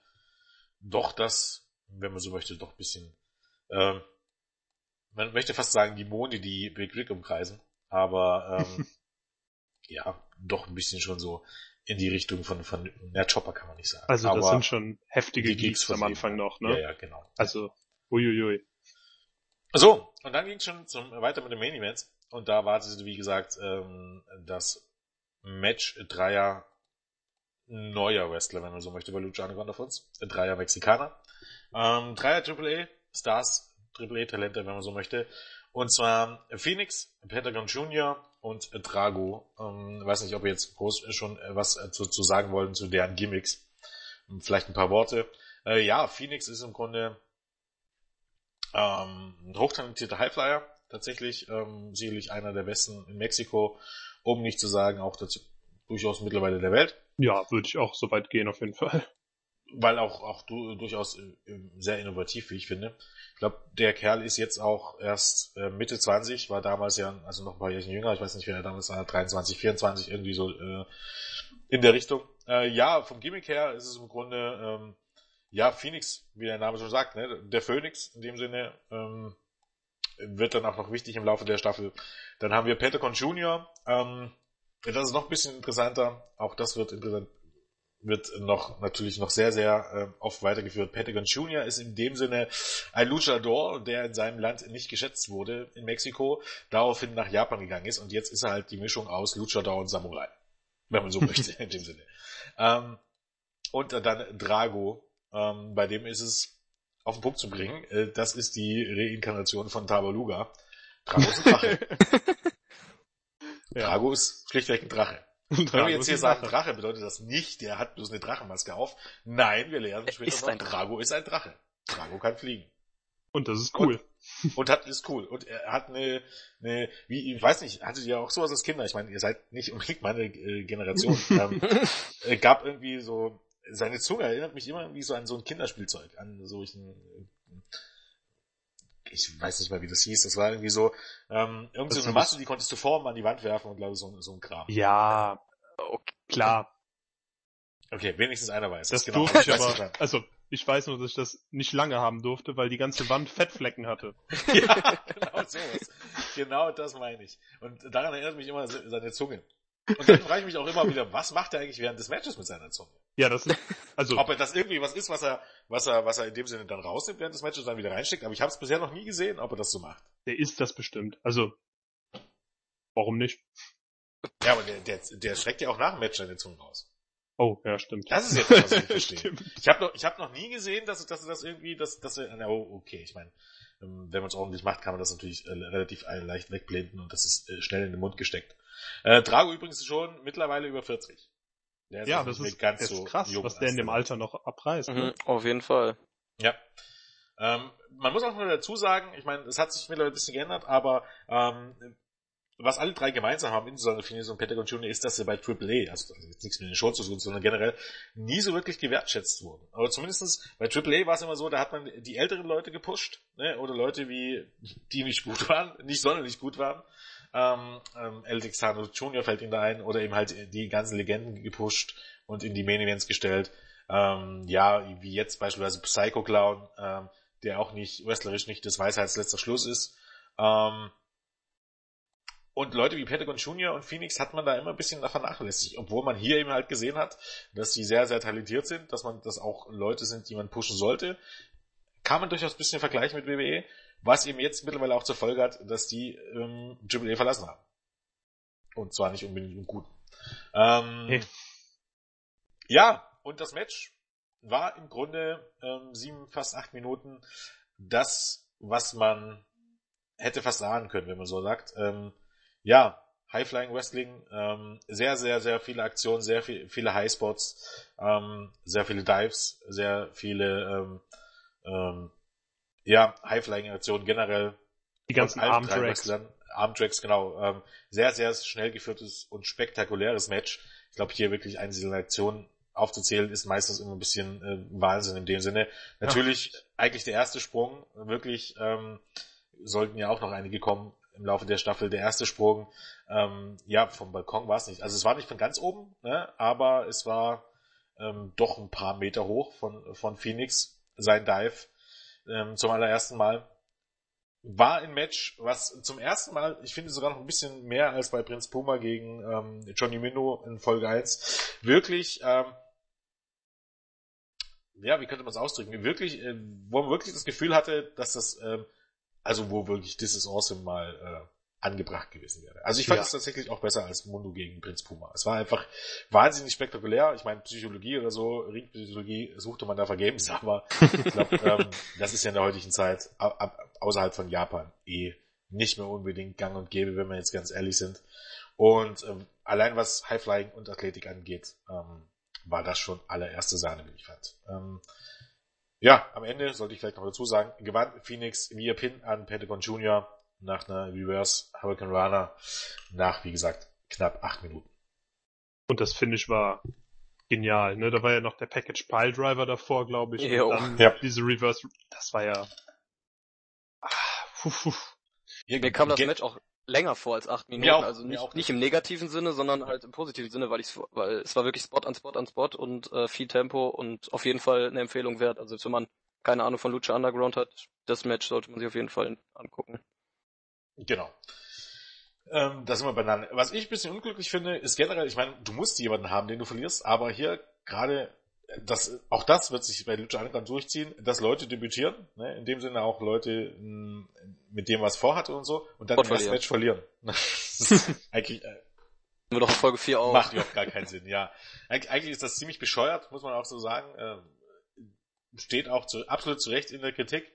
S1: doch das, wenn man so möchte, doch ein bisschen, ähm, man möchte fast sagen, die Monde, die Big Rick umkreisen, aber ähm, ja, doch ein bisschen schon so in die Richtung von, von der Chopper kann man nicht sagen.
S2: Also
S1: aber
S2: das sind schon heftige Geeks am Anfang noch, ne?
S1: Ja, ja, genau.
S2: Also, uiuiui.
S1: So, und dann ging es schon zum, weiter mit dem Main Event. Und da wartete, wie gesagt, ähm, das Match Dreier neuer Wrestler, wenn man so möchte, bei Lucha Underground auf uns. Dreier Mexikaner. Ähm, Dreier AAA, Stars, AAA Talente, wenn man so möchte. Und zwar Phoenix, Pentagon Jr. und Drago. Ähm, weiß nicht, ob ihr jetzt groß schon was zu, zu sagen wollen zu deren Gimmicks. Vielleicht ein paar Worte. Äh, ja, Phoenix ist im Grunde ähm, ein hochtalentierter Highflyer, tatsächlich ähm, sicherlich einer der besten in Mexiko, um nicht zu sagen auch dazu, durchaus mittlerweile der Welt.
S2: Ja, würde ich auch so weit gehen auf jeden Fall.
S1: Weil auch auch du durchaus äh, sehr innovativ, wie ich finde. Ich glaube, der Kerl ist jetzt auch erst äh, Mitte 20, war damals ja also noch ein paar Jahre jünger, ich weiß nicht, wer er damals war, 23, 24 irgendwie so äh, in der Richtung. Äh, ja, vom Gimmick her ist es im Grunde ähm, ja, Phoenix, wie der Name schon sagt, ne? der Phoenix in dem Sinne ähm, wird dann auch noch wichtig im Laufe der Staffel. Dann haben wir Petacon Jr., ähm, das ist noch ein bisschen interessanter, auch das wird interessant, wird noch natürlich noch sehr, sehr äh, oft weitergeführt. Pentagon Jr. ist in dem Sinne ein Luchador, der in seinem Land nicht geschätzt wurde, in Mexiko, daraufhin nach Japan gegangen ist und jetzt ist er halt die Mischung aus Luchador und Samurai, wenn man so möchte, <laughs> in dem Sinne. Ähm, und dann Drago, ähm, bei dem ist es auf den Punkt zu bringen. Äh, das ist die Reinkarnation von Tabaluga. Drago ist ein Drache. <laughs> Drago ist schlichtweg ein Drache. Wenn wir jetzt hier sagen Drache. Drache, bedeutet das nicht, der hat bloß eine Drachenmaske auf. Nein, wir lernen später ist noch, Drago ist ein Drache. Drago kann fliegen.
S2: Und das ist cool.
S1: Und, <laughs> und hat, ist cool. Und er hat eine, eine, wie, ich weiß nicht, hattet ihr auch sowas als Kinder? Ich meine, ihr seid nicht unbedingt meine äh, Generation. <laughs> ähm, äh, gab irgendwie so, seine Zunge erinnert mich immer irgendwie so an so ein Kinderspielzeug, an so ein, ich weiß nicht mal, wie das hieß, das war irgendwie so, ähm, irgendwie so eine Masse, die konntest du formen an die Wand werfen und glaube so, so ein Kram.
S2: Ja, okay, klar.
S1: Okay, wenigstens einer weiß.
S2: Das, das genau, durfte ich aber, also, ich weiß nur, dass ich das nicht lange haben durfte, weil die ganze Wand Fettflecken hatte. <laughs>
S1: ja, genau sowas. Genau das meine ich. Und daran erinnert mich immer seine Zunge. Und dann frage ich mich auch immer wieder, was macht er eigentlich während des Matches mit seiner Zunge?
S2: Ja, das ist, also. <laughs>
S1: Ob er das irgendwie was ist, was er, was er, was er in dem Sinne dann rausnimmt während des Matches und dann wieder reinsteckt, aber ich habe es bisher noch nie gesehen, ob er das so macht.
S2: Der ist das bestimmt. Also, warum nicht?
S1: Ja, aber der, der, der schreckt ja auch nach dem Match seine Zunge raus.
S2: Oh, ja, stimmt.
S1: Das ist jetzt was ich <laughs> verstehe. ich habe noch, ich habe noch nie gesehen, dass, dass er das irgendwie, dass, dass er, na, oh, okay, ich meine, ähm, wenn man es ordentlich macht, kann man das natürlich äh, relativ leicht wegblenden und das ist äh, schnell in den Mund gesteckt. Äh, Drago übrigens schon mittlerweile über 40.
S2: Der ist ja, das ist, ganz ist so krass, was der in dem Alter noch abreißt.
S3: Ne? Mhm, auf jeden Fall.
S1: Ja. Ähm, man muss auch noch dazu sagen, ich meine, es hat sich mittlerweile ein bisschen geändert, aber ähm, was alle drei gemeinsam haben, insbesondere Phineas und Pentagon Jr., ist, dass sie bei AAA, also jetzt nichts mit den Show zu tun, sondern generell nie so wirklich gewertschätzt wurden. Aber zumindestens bei AAA war es immer so, da hat man die älteren Leute gepusht, ne, oder Leute wie, die nicht gut waren, nicht sonderlich gut waren, ähm, ähm, El Texano Jr. fällt ihm da ein, oder eben halt die ganzen Legenden gepusht und in die Main Events gestellt. Ähm, ja, wie jetzt beispielsweise Psycho Clown, ähm, der auch nicht wrestlerisch nicht das Weisheitsletzter Schluss ist. Ähm, Und Leute wie Pentagon Junior und Phoenix hat man da immer ein bisschen vernachlässigt, obwohl man hier eben halt gesehen hat, dass die sehr, sehr talentiert sind, dass man, das auch Leute sind, die man pushen sollte. Kann man durchaus ein bisschen vergleichen mit WWE, was eben jetzt mittlerweile auch zur Folge hat, dass die ähm, Triple A verlassen haben. Und zwar nicht unbedingt im Guten. Ähm, hey. Ja, und das Match war im Grunde ähm, sieben, fast acht Minuten das, was man hätte fast sagen können, wenn man so sagt. Ähm, ja, High-Flying Wrestling, ähm, sehr, sehr, sehr viele Aktionen, sehr viel, viele Highspots, ähm, sehr viele Dives, sehr viele ähm, ähm, ja, High-Flying Aktionen generell.
S2: Die ganzen Arm-Tracks.
S1: Arm-Tracks, genau. Ähm, sehr, sehr schnell geführtes und spektakuläres Match. Ich glaube, hier wirklich einzelne Aktionen aufzuzählen, ist meistens immer ein bisschen äh, Wahnsinn in dem Sinne. Natürlich, ja. eigentlich der erste Sprung, wirklich ähm, sollten ja auch noch einige kommen im Laufe der Staffel. Der erste Sprung, ähm, ja, vom Balkon war es nicht. Also es war nicht von ganz oben, ne, aber es war ähm, doch ein paar Meter hoch von, von Phoenix, sein Dive ähm, zum allerersten Mal. War ein Match, was zum ersten Mal, ich finde sogar noch ein bisschen mehr als bei Prinz Puma gegen ähm, Johnny Mino in Folge 1, wirklich ähm, ja, wie könnte man es ausdrücken, wirklich, äh, wo man wirklich das Gefühl hatte, dass das, ähm, also wo wirklich This is Awesome mal äh, angebracht gewesen wäre. Also ich fand es tatsächlich auch besser als Mundo gegen Prinz Puma. Es war einfach wahnsinnig spektakulär. Ich meine, Psychologie oder so, Ringpsychologie suchte man da vergebens, <laughs> aber ich glaube, ähm, das ist ja in der heutigen Zeit außerhalb von Japan eh nicht mehr unbedingt gang und gäbe, wenn wir jetzt ganz ehrlich sind. Und ähm, allein was Highflying und Athletik angeht, ähm, war das schon allererste Sahne, wie ich fand. Ähm, ja, am Ende sollte ich vielleicht noch dazu sagen, gewann Phoenix via Pin an Pentagon Junior nach einer Reverse Hurricane Runner nach, wie gesagt, knapp acht Minuten.
S2: Und das Finish war genial, ne? Da war ja noch der Package Pile Driver davor, glaube ich.
S3: Jo.
S2: Und dann
S1: ja.
S2: diese Reverse, das war ja.
S3: Ah, puh, puh. Mir kam das Match auch länger vor als acht Minuten.
S1: Auch,
S3: also nicht, nicht im negativen Sinne, sondern halt im positiven Sinne, weil ich weil es war wirklich Spot an Spot an Spot und äh, viel Tempo und auf jeden Fall eine Empfehlung wert. Also wenn man keine Ahnung von Lucha Underground hat, das Match sollte man sich auf jeden Fall angucken.
S1: Genau. Ähm, da sind wir beieinander. Was ich ein bisschen unglücklich finde, ist generell, ich meine, du musst jemanden haben, den du verlierst, aber hier gerade das, auch das wird sich bei Lucha Underground durchziehen, dass Leute debütieren, ne, in dem Sinne auch Leute mh, mit dem was vorhatte und so, und dann ersten Match verlieren. <laughs> <laughs> eigentlich, äh,
S3: wir doch in Folge 4 auch.
S1: Macht überhaupt gar keinen Sinn, ja. Eig eigentlich ist das ziemlich bescheuert, muss man auch so sagen. Äh, steht auch zu, absolut zu Recht in der Kritik.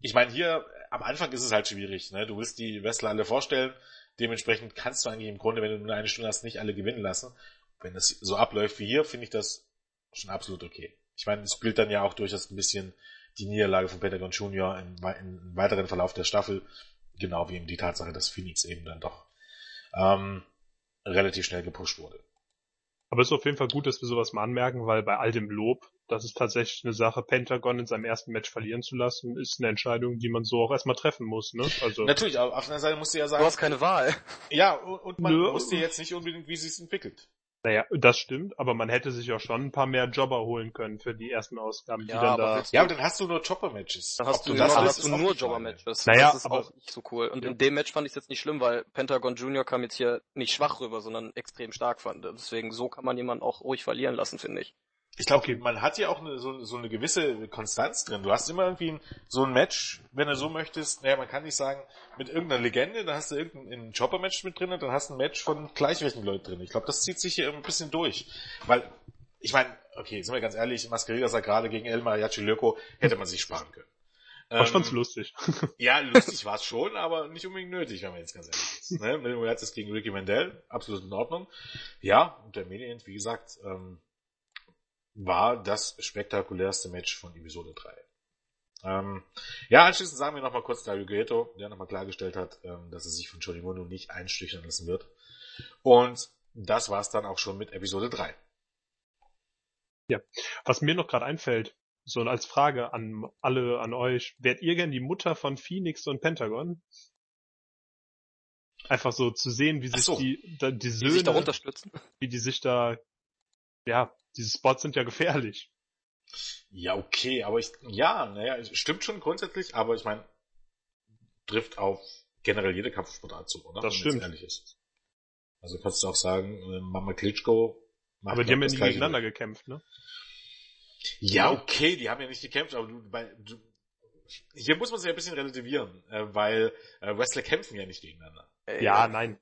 S1: Ich meine, hier am Anfang ist es halt schwierig, ne? Du willst die Wrestler alle vorstellen, dementsprechend kannst du eigentlich im Grunde, wenn du nur eine Stunde hast, nicht alle gewinnen lassen. Wenn das so abläuft wie hier, finde ich das schon absolut okay. Ich meine, es spielt dann ja auch durchaus ein bisschen die Niederlage von Pentagon Junior im, im weiteren Verlauf der Staffel, genau wie eben die Tatsache, dass Phoenix eben dann doch ähm, relativ schnell gepusht wurde.
S2: Aber es ist auf jeden Fall gut, dass wir sowas mal anmerken, weil bei all dem Lob, das ist tatsächlich eine Sache, Pentagon in seinem ersten Match verlieren zu lassen, ist eine Entscheidung, die man so auch erstmal treffen muss. Ne?
S1: Also Natürlich, aber auf der Seite musst du ja sagen...
S3: Du hast keine Wahl.
S1: Ja, und, man Nö. wusste jetzt nicht unbedingt, wie sie es entwickelt.
S2: Naja, das stimmt, aber man hätte sich auch schon ein paar mehr Jobber holen können für die ersten Ausgaben,
S1: die ja, dann da. Ja, aber dann hast du nur Jobber-Matches.
S3: Dann hast du, du, das hast du nur Jobber-Matches.
S2: Naja,
S3: das ist aber auch nicht so cool. Und in dem Match fand ich es jetzt nicht schlimm, weil Pentagon Junior kam jetzt hier nicht schwach rüber, sondern extrem stark fand. Deswegen so kann man jemanden auch ruhig verlieren lassen, finde ich.
S1: Ich glaube, okay. man hat ja auch eine, so, so eine gewisse Konstanz drin. Du hast immer irgendwie ein, so ein Match, wenn du so möchtest, naja, man kann nicht sagen, mit irgendeiner Legende, da hast du irgendein Chopper-Match mit drin und dann hast du ein Match von gleichwertigen Leuten drin. Ich glaube, das zieht sich hier ein bisschen durch. Weil, ich meine, okay, sind wir ganz ehrlich, Masquerada sagt gerade gegen El Mariachi Loco, hätte man sich sparen können.
S2: Aber ich fand's ähm, lustig. <laughs>
S1: ja, lustig war's schon, aber nicht unbedingt nötig, wenn man jetzt ganz ehrlich ist. Ne? Mit dem Herz gegen Ricky Mandel, absolut in Ordnung. Ja, und der Medien, wie gesagt, ähm, war das spektakulärste Match von Episode 3. Ähm, ja, anschließend sagen wir nochmal kurz Dario Gueto, der nochmal klargestellt hat, ähm, dass er sich von Johnny Mono nicht einstüchern lassen wird. Und das war's dann auch schon mit Episode 3.
S2: Ja, was mir noch gerade einfällt, so als Frage an alle, an euch, wärt ihr gern die Mutter von Phoenix und Pentagon? Einfach so zu sehen, wie sich so. die, da, die Söhne,
S3: die sich da unterstützen.
S2: wie die sich da, ja, diese Spots sind ja gefährlich.
S1: Ja, okay, aber ich, ja, naja, stimmt schon grundsätzlich, aber ich meine, trifft auf generell jede Kampfsportart so, oder?
S2: Das
S1: Wenn
S2: stimmt.
S1: ehrlich ist. Also kannst du auch sagen, äh, Mama Klitschko macht
S2: Aber die haben ja
S1: Gleiche.
S2: gegeneinander gekämpft, ne?
S1: Ja, okay, die haben ja nicht gekämpft, aber du, bei, du hier muss man sich ein bisschen relativieren, äh, weil äh, Wrestler kämpfen ja nicht gegeneinander.
S2: Ja, nein.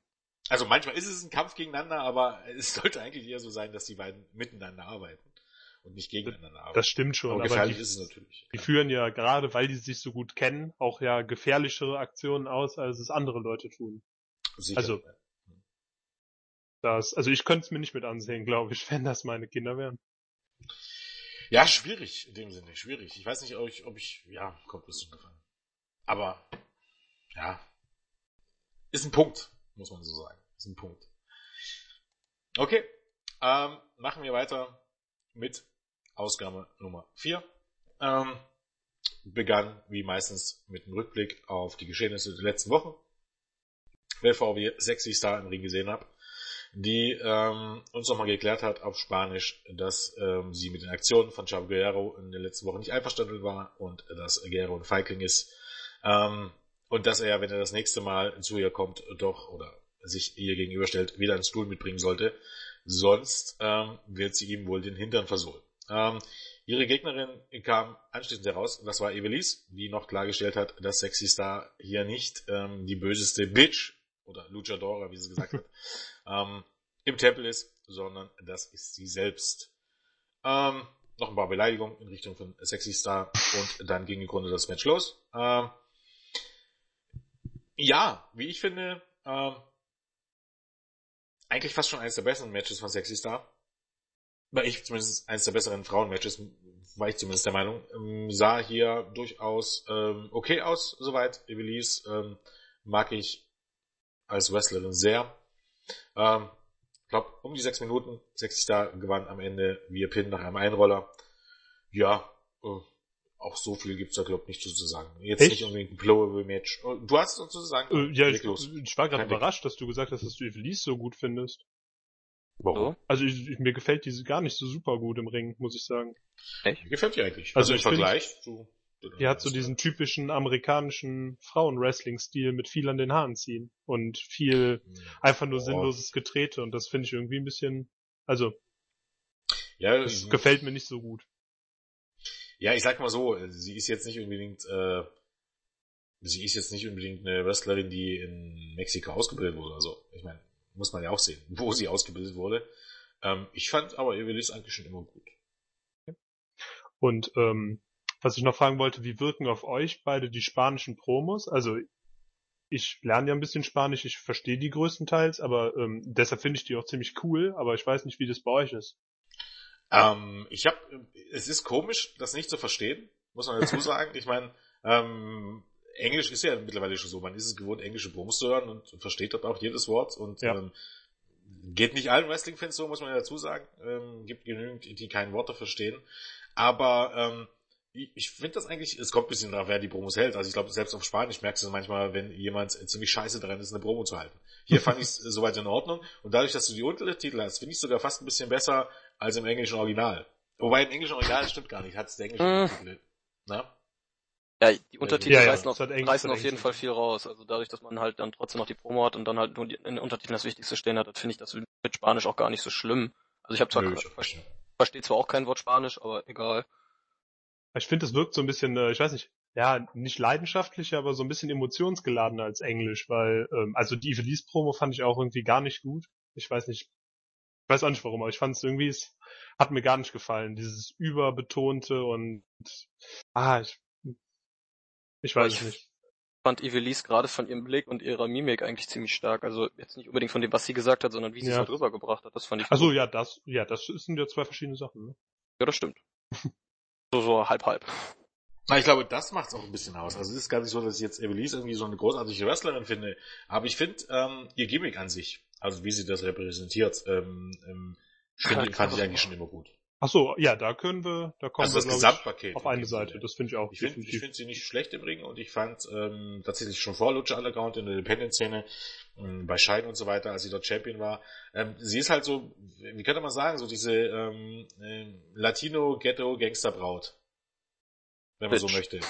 S1: Also manchmal ist es ein Kampf gegeneinander, aber es sollte eigentlich eher so sein, dass die beiden miteinander arbeiten und nicht gegeneinander arbeiten.
S2: Das stimmt schon.
S1: aber
S2: Aber,
S1: gefährlich
S2: die,
S1: ist es natürlich.
S2: die führen ja gerade, weil die sich so gut kennen, auch ja gefährlichere Aktionen aus, als es andere Leute tun.
S1: Sicher.
S2: also- Das, also ich könnte es mir nicht mit ansehen, glaube ich, <laughs> wenn das meine Kinder wären.
S1: Ja, schwierig in dem Sinne, schwierig. Ich weiß nicht, ob ich, ob ich ja, kommt bis gefallen. Aber ja, ist ein Punkt, muss man so sagen. Ist ein Punkt. Okay, ähm, machen wir weiter mit Ausgabe Nummer 4. Ähm, begann wie meistens mit einem Rückblick auf die Geschehnisse der letzten Wochen, bevor wir Sexy Star im Ring gesehen haben die ähm, uns nochmal geklärt hat auf Spanisch, dass ähm, sie mit den Aktionen von Chavo Guerrero in der letzten Woche nicht einverstanden war und dass Guerrero ein Feigling ist. Ähm, und dass er, wenn er das nächste Mal zu ihr kommt, doch oder sich ihr gegenüberstellt, wieder einen Stuhl mitbringen sollte. Sonst ähm, wird sie ihm wohl den Hintern versohlen. Ähm, ihre Gegnerin kam anschließend heraus, das war Evelise, die noch klargestellt hat, dass Sexy Star hier nicht ähm, die böseste Bitch oder Luchadora, wie sie gesagt hat, <laughs> ähm, im Tempel ist, sondern das ist sie selbst. Ähm, noch ein paar Beleidigungen in Richtung von Sexy Star und dann ging im Grunde das Match los. Ähm, ja, wie ich finde, ähm, eigentlich fast schon eines der besseren Matches von Sexy Star. Weil ich zumindest eines der besseren Frauenmatches, war ich zumindest der Meinung, ähm, sah hier durchaus ähm, okay aus, soweit. Evelise ähm, mag ich als Wrestlerin sehr. Ähm, glaub, um die sechs Minuten, Sexy Star gewann am Ende via Pin nach einem Einroller. Ja, äh, auch so viel gibt's da glaub nicht zu sagen. Jetzt
S2: Echt?
S1: nicht unbedingt ein Blowable Match. Äh, Du hast uns zu sagen?
S2: Äh, ja, ich, ich war gerade überrascht, dass du gesagt hast, dass du Evelise so gut findest.
S1: Warum?
S3: So?
S2: Also ich, ich, mir gefällt diese gar nicht so super gut im Ring, muss ich sagen.
S1: Mir gefällt dir eigentlich.
S2: Also
S1: im
S2: ich find-
S1: Vergleich zu...
S2: Die hat so diesen typischen amerikanischen Frauen-Wrestling-Stil mit viel an den Haaren ziehen und viel einfach nur
S1: Oh.
S2: sinnloses Getrete und das finde ich irgendwie ein bisschen, also
S1: Ja,
S2: das gefällt mir nicht so gut.
S1: Ja, ich sag mal so, sie ist jetzt nicht unbedingt, äh, sie ist jetzt nicht unbedingt eine Wrestlerin, die in Mexiko ausgebildet wurde oder so. Ich meine, muss man ja auch sehen, wo sie ausgebildet wurde. Ähm, ich fand aber Evelise eigentlich schon immer gut.
S2: Und ähm, was ich noch fragen wollte, wie wirken auf euch beide die spanischen Promos? Also ich lerne ja ein bisschen Spanisch, ich verstehe die größtenteils, aber ähm, deshalb finde ich die auch ziemlich cool, aber ich weiß nicht, wie das bei euch ist.
S1: Ähm, ich habe, es ist komisch, das nicht zu verstehen, muss man dazu <laughs> sagen. ich meine, ähm, Englisch ist ja mittlerweile schon so, man ist es gewohnt, englische Promos zu hören und versteht dort auch jedes Wort und
S2: Ja.
S1: ähm, geht nicht allen Wrestling-Fans so, muss man ja dazu sagen. Ähm, gibt genügend, die kein Wort verstehen. Aber ähm, ich, ich finde das eigentlich, es kommt ein bisschen darauf, wer die Promos hält. Also ich glaube, selbst auf Spanisch merkst du manchmal, wenn jemand ziemlich scheiße daran ist, eine Promo zu halten. Hier fand <laughs> ich es soweit in Ordnung. Und dadurch, dass du die Untertitel hast, finde ich sogar fast ein bisschen besser als im englischen Original. Wobei im englischen Original das stimmt gar nicht, hat es der englische. Untertitel. Na?
S3: Ja, die Untertitel
S2: Ja, ja,
S3: reißen, auf, reißen auf jeden. Fall viel raus. Also dadurch, dass man halt dann trotzdem noch die Promo hat und dann halt nur die, in den Untertiteln das Wichtigste stehen hat, finde ich das mit Spanisch auch gar nicht so schlimm. Also ich habe zwar
S1: Nö, ich
S3: verstehe zwar auch kein Wort Spanisch, aber egal.
S2: Ich finde, es wirkt so ein bisschen, äh, ich weiß nicht, ja, nicht leidenschaftlicher, aber so ein bisschen emotionsgeladener als Englisch, weil, ähm, also die Evelise-Promo fand ich auch irgendwie gar nicht gut. Ich weiß nicht, ich weiß auch nicht warum, aber ich fand es irgendwie, es hat mir gar nicht gefallen, dieses überbetonte und, ah, ich, ich weiß
S3: Ich-
S2: es nicht.
S3: fand Evelise gerade von ihrem Blick und ihrer Mimik eigentlich ziemlich stark. Also jetzt nicht unbedingt von dem, was sie gesagt hat, sondern wie sie es
S2: Ja.
S3: halt rübergebracht hat. Das fand ich
S2: Ach so,
S3: gut.
S2: ja, das, ja, das sind ja zwei verschiedene Sachen, ne?
S3: Ja, das stimmt. <laughs> so, so halb halb.
S1: Na, ich glaube, das macht's auch ein bisschen aus. Also es ist gar nicht so, dass ich jetzt Evelise irgendwie so eine großartige Wrestlerin finde, aber ich finde ähm, ihr Gimmick an sich, also wie sie das repräsentiert, ähm, ähm, finde, fand ich eigentlich schon immer gut.
S2: Ach so, ja, da können wir, da kommen
S1: Also
S2: wir,
S1: das Gesamtpaket.
S2: ich, auf
S1: in
S2: eine Seite.
S1: Sinne.
S2: Das finde ich auch.
S1: Ich finde ich find sie nicht schlecht im Ring und ich fand ähm, tatsächlich schon vor Lucha Underground in der Independent-Szene, ähm, bei Shine und so weiter, als sie dort Champion war, ähm, sie ist halt so, wie könnte man sagen, so diese ähm, ähm, Latino-Ghetto-Gangster-Braut. Wenn man so
S3: Bitch.
S1: möchte.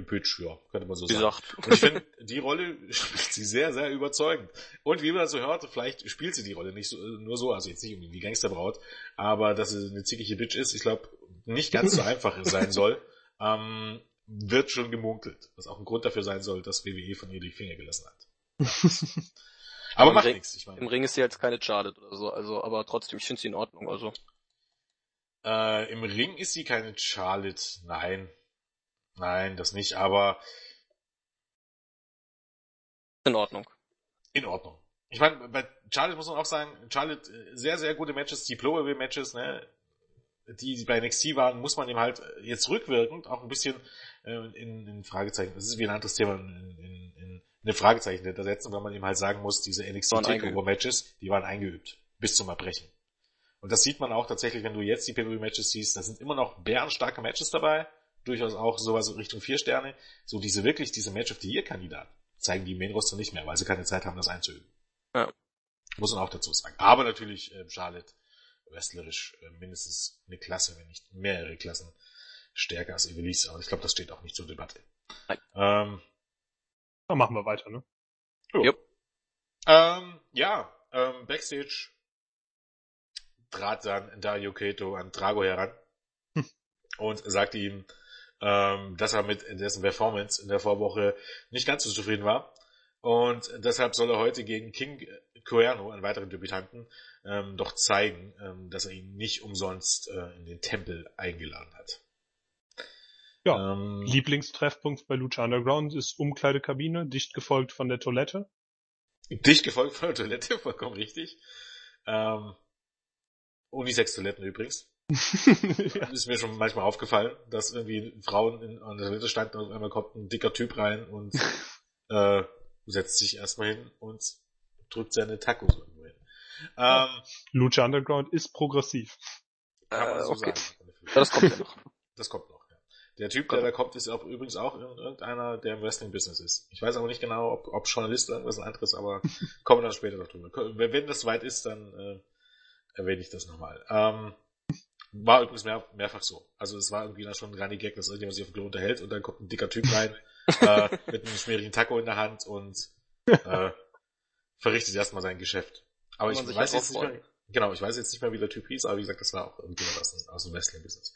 S1: Bitch, ja, könnte man so
S3: Wie
S1: sagen.
S3: gesagt.
S1: Und ich finde, die Rolle <laughs> spielt sie sehr, sehr überzeugend. Und wie man so hört, vielleicht spielt sie die Rolle nicht so, nur so, also jetzt nicht unbedingt die Gangsterbraut, aber dass sie eine zickige Bitch ist, ich glaube, nicht ganz so <laughs> einfach sein soll, ähm, wird schon gemunkelt. Was auch ein Grund dafür sein soll, dass WWE von ihr die Finger gelassen hat. <laughs> Aber
S3: Im
S1: macht
S3: Ring-
S1: nichts. Ich
S3: Im
S1: meine,
S3: Ring ist sie jetzt keine Charlotte oder so, also, aber trotzdem, ich finde sie in Ordnung, also.
S1: äh, im Ring ist sie keine Charlotte. Nein. Nein, das nicht, aber
S3: In Ordnung.
S1: in Ordnung. Ich meine, bei Charlotte muss man auch sagen, Charlotte äh, sehr, sehr gute Matches, Diplomable-Matches, ne, die bei NXT waren, muss man ihm halt äh, jetzt rückwirkend auch ein bisschen äh, in, in Fragezeichen, das ist wie ein anderes Thema, in, in, in eine Fragezeichen setzen, weil man ihm halt sagen muss, diese NXT
S3: Waren
S1: Takeover-Matches, die waren eingeübt. Bis zum Erbrechen. Und das sieht man auch tatsächlich, wenn du jetzt die PvP-Matches siehst, da sind immer noch bärenstarke Matches dabei, durchaus auch sowas Richtung vier Sterne, so diese wirklich, diese Match of the Year-Kandidaten zeigen die Main-Roster nicht mehr, weil sie keine Zeit haben, das einzuüben.
S3: Ja.
S1: Muss man auch dazu sagen. Aber natürlich, äh, Charlotte, wrestlerisch äh, mindestens eine Klasse, wenn nicht mehrere Klassen stärker als Evelise. Aber ich glaube, das steht auch nicht zur Debatte.
S3: Nein.
S1: Ähm,
S2: Dann machen wir weiter, ne?
S1: jo.
S3: Jupp.
S1: Ähm, ja, ähm, Backstage trat dann Dario Kato an Drago heran
S2: Hm.
S1: und sagte ihm, ähm, dass er mit dessen Performance in der Vorwoche nicht ganz so zufrieden war. Und deshalb soll er heute gegen King Cuerno, einen weiteren Debütanten, ähm, doch zeigen, ähm, dass er ihn nicht umsonst äh, in den Tempel eingeladen hat.
S2: Ja.
S1: Ähm,
S2: Lieblingstreffpunkt bei Lucha Underground ist Umkleidekabine, dicht gefolgt von der Toilette.
S1: Dicht gefolgt von der Toilette, <laughs> vollkommen richtig. Ähm, Unisex-Toiletten übrigens.
S2: Ja.
S1: Ist mir schon manchmal aufgefallen, dass irgendwie Frauen in, an der Toilette standen und auf einmal kommt ein dicker Typ rein und <laughs> äh, setzt sich erstmal hin und drückt seine Tacos irgendwo hin. Ähm,
S2: Lucha Underground ist progressiv.
S1: kann man
S3: Äh,
S1: so
S3: okay.
S1: sagen.
S3: Das kommt ja noch.
S1: Das kommt noch, ja. Der Typ, der da kommt, ist auch übrigens auch ir- irgendeiner, der im Wrestling-Business ist. Ich weiß aber nicht genau, ob, ob Journalist oder irgendwas anderes, aber <laughs> kommen wir dann später noch drüber. Wenn wenn das soweit ist, dann äh, erwähne ich das nochmal. Ähm, war übrigens mehr, mehrfach so. Also es war irgendwie dann schon ein Running Gag, dass irgendjemand sich auf dem Klo unterhält und dann kommt ein dicker Typ rein <laughs> äh, mit einem schmierigen Taco in der Hand und äh, verrichtet erstmal sein Geschäft. Aber ich weiß jetzt nicht mehr, genau, ich weiß jetzt nicht mehr, wie der Typ hieß, aber wie gesagt, das war auch irgendjemand aus, dem- aus dem Wrestling-Business.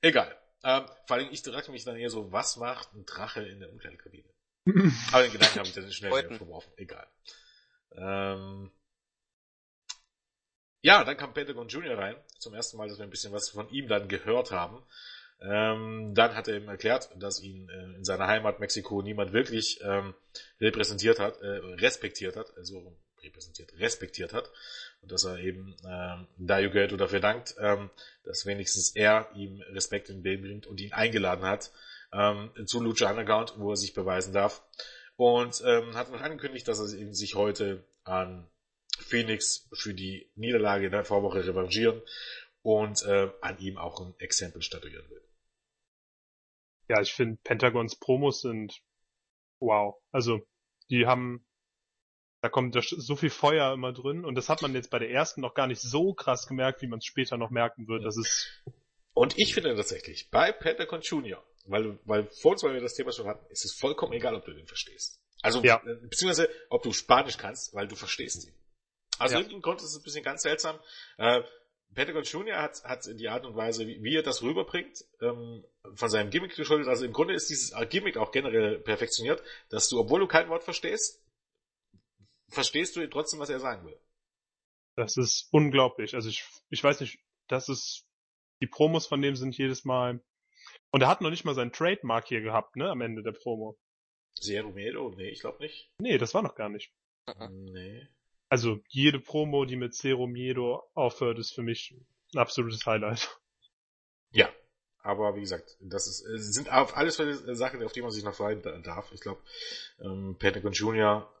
S1: Egal. Ähm, vor allem, ich fragte mich dann eher so, was macht ein Drache in der Umkleidekabine? <laughs> Aber den Gedanken habe ich dann schnell verworfen. Egal. Ähm, ja, dann kam Pentagon Junior rein. Zum ersten Mal, dass wir ein bisschen was von ihm dann gehört haben. Ähm, dann hat er ihm erklärt, dass ihn äh, in seiner Heimat Mexiko niemand wirklich ähm, repräsentiert hat, äh, respektiert hat, also repräsentiert, respektiert hat. Und dass er eben ähm, Dario Guerrero dafür dankt, ähm, dass wenigstens er ihm Respekt in den bringt und ihn eingeladen hat ähm, zu Lucha Underground, wo er sich beweisen darf. Und ähm, hat noch angekündigt, dass er eben sich heute an Phoenix für die Niederlage in der Vorwoche revanchieren und äh, an ihm auch ein Exempel statuieren will.
S2: Ja, ich finde Pentagons Promos sind wow. Also, die haben, da kommt so viel Feuer immer drin und das hat man jetzt bei der ersten noch gar nicht so krass gemerkt, wie man es später noch merken wird. Das ist,
S1: Und ich finde tatsächlich, bei Pentagon Junior, weil, weil vor uns, weil wir das Thema schon hatten, ist es vollkommen egal, ob du den verstehst. Also,
S2: Ja.
S1: äh, beziehungsweise, ob du Spanisch kannst, weil du verstehst ihn. Also,
S2: Ja.
S1: Grund ist es ein bisschen ganz seltsam. Äh, Pentagon Junior hat, hat die Art und Weise, wie, wie er das rüberbringt, ähm, von seinem Gimmick geschuldet. Also im Grunde ist dieses Gimmick auch generell perfektioniert, dass du, obwohl du kein Wort verstehst, verstehst du trotzdem, was er sagen will.
S2: das ist unglaublich. Also ich, ich weiß nicht, das ist, die Promos von dem sind jedes Mal, und er hat noch nicht mal sein Trademark hier gehabt, ne, am Ende der Promo.
S1: Zero Medo? Nee, ich glaube nicht.
S2: Nee, das war noch gar nicht.
S1: Nee.
S2: Also jede Promo, die mit Zero Miedo aufhört, ist für mich ein absolutes Highlight.
S1: Ja, aber wie gesagt, das ist, sind auf alles Sachen, auf die man sich noch freuen da- darf. Ich glaube, ähm, Pentagon Junior,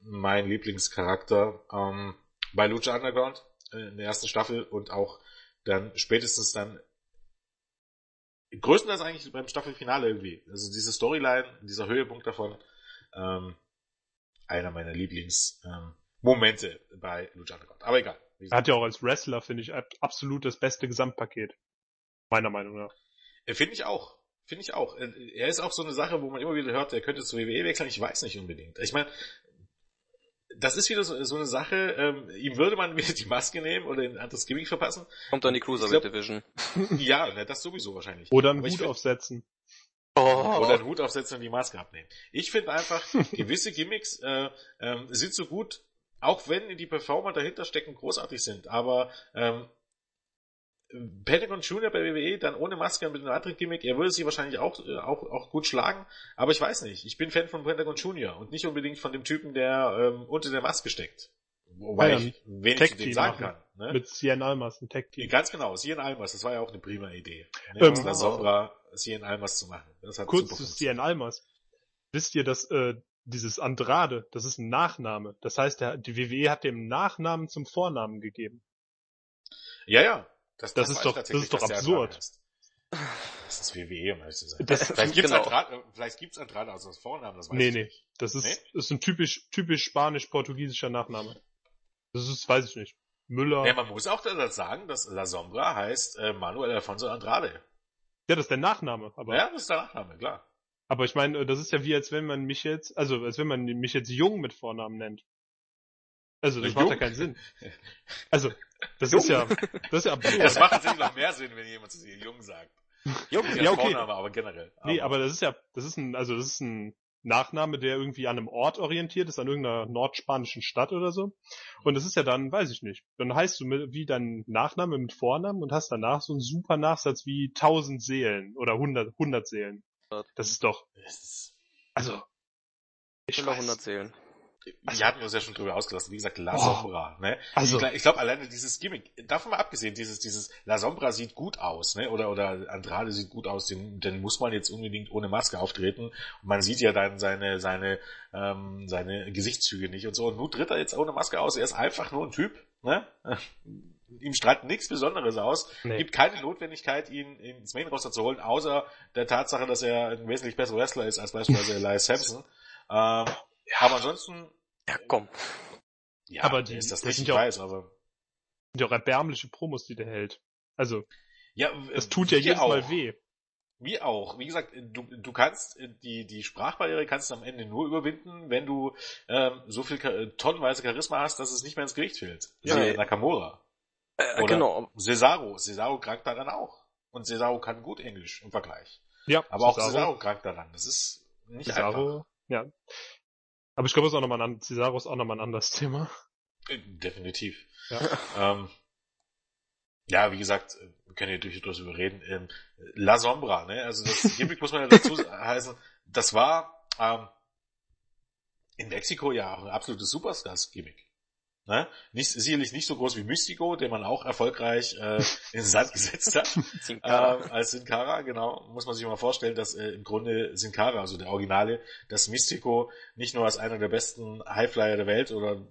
S1: mein Lieblingscharakter ähm, bei Lucha Underground äh, in der ersten Staffel und auch dann spätestens dann größtenteils eigentlich beim Staffelfinale irgendwie. Also diese Storyline, dieser Höhepunkt davon, ähm, einer meiner Lieblings ähm, Momente bei Lucha Underground. Aber egal.
S2: Er hat ja auch als Wrestler, finde ich, ab- absolut das beste Gesamtpaket. Meiner Meinung nach.
S1: Äh, Finde ich auch. Finde ich auch. Äh, er ist auch so eine Sache, wo man immer wieder hört, er könnte zu WWE wechseln. Ich weiß nicht unbedingt. Ich meine, das ist wieder so, so eine Sache, ähm, ihm würde man <laughs> wieder die Maske nehmen oder ein anderes Gimmick verpassen.
S3: Kommt dann die Cruiserweight Division. <laughs>
S1: ja, das sowieso wahrscheinlich.
S2: Oder einen Hut aufsetzen.
S1: Oh. Oder einen Hut aufsetzen und die Maske abnehmen. Ich finde einfach, <laughs> gewisse Gimmicks äh, ähm, sind so gut, auch wenn die Performer dahinter stecken großartig sind, aber ähm, Pentagon Junior bei WWE dann ohne Maske und mit einem anderen Gimmick, er würde sie wahrscheinlich auch, äh, auch, auch gut schlagen, aber ich weiß nicht. Ich bin Fan von Pentagon Junior und nicht unbedingt von dem Typen, der ähm, unter der Maske steckt. Wobei ja, ich wenig zu dem sagen kann.
S2: Ne? Mit Cien Almas, ein Tech Team.
S1: Ganz genau, Cien Almas, das war ja auch eine prima Idee. Ne? Ähm, La Sombra, Cien Almas zu machen.
S2: Das hat kurz zu Cien Almas. Wisst ihr, dass äh, dieses Andrade, das ist ein Nachname. Das heißt, der, die WWE hat dem Nachnamen zum Vornamen gegeben.
S1: Ja, ja,
S2: das, das, das ist doch, das ist doch absurd.
S1: Das ist WWE, um ehrlich zu sein. Das, vielleicht gibt's genau. Andrade, vielleicht gibt's Andrade als Vornamen, das weiß nee, ich nee. nicht.
S2: Das ist, nee? ist ein typisch, typisch spanisch-portugiesischer Nachname. Das ist, weiß ich nicht. Müller.
S1: Ja, man muss auch das sagen, dass La Sombra heißt äh, Manuel Alfonso Andrade.
S2: Ja, das ist der Nachname, aber.
S1: Ja, das ist der Nachname, klar.
S2: Aber ich meine, das ist ja wie, als wenn man mich jetzt, also als wenn man mich jetzt Jung mit Vornamen nennt. Also das Jung? macht ja keinen Sinn. Also, das ist ja, das ist ja <laughs>
S1: absurd. Das macht tatsächlich noch mehr Sinn, wenn jemand zu dir Jung sagt.
S2: Jung ist ja, ja okay. Vorname, aber generell. Aber. Nee, aber das ist ja, das ist ein, also das ist ein Nachname, der irgendwie an einem Ort orientiert ist, an irgendeiner nordspanischen Stadt oder so. Und das ist ja dann, weiß ich nicht, dann heißt du mit, wie dein Nachname mit Vornamen und hast danach so einen super Nachsatz wie 1000 Seelen oder 100, 100 Seelen. Das ist doch, also,
S3: ich 100 Seelen.
S1: Also, wir hatten uns ja schon drüber ausgelassen. Wie gesagt, La Sombra, oh, ne? Also, ich, ich glaube, alleine dieses Gimmick, davon mal abgesehen, dieses, dieses La Sombra sieht gut aus, ne? Oder, oder Andrade sieht gut aus, den, den muss man jetzt unbedingt ohne Maske auftreten. Und man sieht ja dann seine, seine, ähm, seine Gesichtszüge nicht und so. Und nun tritt er jetzt ohne Maske aus. Er ist einfach nur ein Typ, ne? Ihm strahlt nichts Besonderes aus. Nee. Gibt keine Notwendigkeit, ihn ins Main Roster zu holen, außer der Tatsache, dass er ein wesentlich besserer Wrestler ist als beispielsweise <laughs> Elias Sampson. Ähm, ja. Aber ansonsten.
S3: Ja, komm.
S2: Ja, aber die, ist das, das auch, weiß, aber. Sind ja auch erbärmliche Promos, die der hält. Also. Ja, das tut ja jedes auch. Mal weh.
S1: Wie auch. Wie gesagt, du, du kannst die, die Sprachbarriere kannst du am Ende nur überwinden, wenn du ähm, so viel tonnenweise Charisma hast, dass es nicht mehr ins Gericht fällt. Ja, Nakamura. Äh, Oder genau. Cesaro. Cesaro krankt daran auch. Und Cesaro kann gut Englisch im Vergleich. Ja. Aber Cesaro. auch Cesaro krankt daran. Das ist nicht Cesaro, einfach.
S2: Ja. Aber ich glaube, es ist auch nochmal ein, Cesaro ist auch nochmal ein anderes <laughs> Thema.
S1: Äh, definitiv. Ja, <laughs> ähm, ja wie gesagt, wir können hier durchaus darüber reden. Ähm, La Sombra, ne? Also das Gimmick muss man ja dazu <laughs> heißen, das war ähm, in Mexiko ja auch ein absolutes Superstars-Gimmick. Ne? Nicht, sicherlich nicht so groß wie Mystico, den man auch erfolgreich äh, <laughs> in den Sand gesetzt hat. Äh, als Sin Cara, genau. Muss man sich mal vorstellen, dass äh, im Grunde Sin Cara, also der Originale, das Mystico nicht nur als einer der besten Highflyer der Welt oder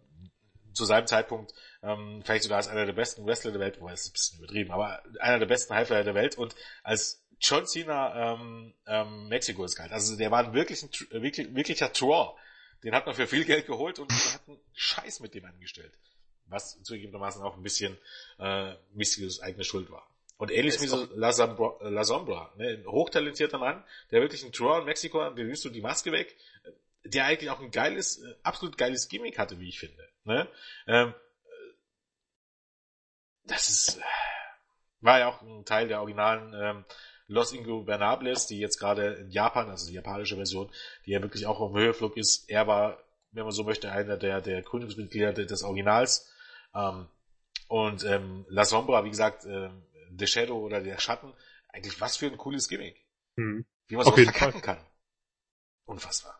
S1: zu seinem Zeitpunkt ähm, vielleicht sogar als einer der besten Wrestler der Welt, wobei es ist ein bisschen übertrieben, aber einer der besten Highflyer der Welt und als John Cena ähm, ähm, Mexiko ist galt. Also der war ein wirklicher, wirklich, wirklicher Draw den hat man für viel Geld geholt und hat einen Scheiß mit dem angestellt. Was zugegebenermaßen auch ein bisschen äh, Mystics eigene Schuld war. Und ähnlich wie so La Sombra, La Sombra ne? ein hochtalentierter Mann, der wirklich ein Draw in Mexiko hat, dem nimmst du die Maske weg, der eigentlich auch ein geiles, äh, absolut geiles Gimmick hatte, wie ich finde. Ne? Ähm, das ist, äh, war ja auch ein Teil der originalen ähm, Los Ingobernables, die jetzt gerade in Japan, also die japanische Version, die ja wirklich auch auf dem Höheflug ist, er war, wenn man so möchte, einer der, der Gründungsmitglieder des Originals. Ähm, und ähm, La Sombra, wie gesagt, ähm, The Shadow oder der Schatten, eigentlich was für ein cooles Gimmick. Mhm. Wie man so verkacken Fall. kann. Unfassbar.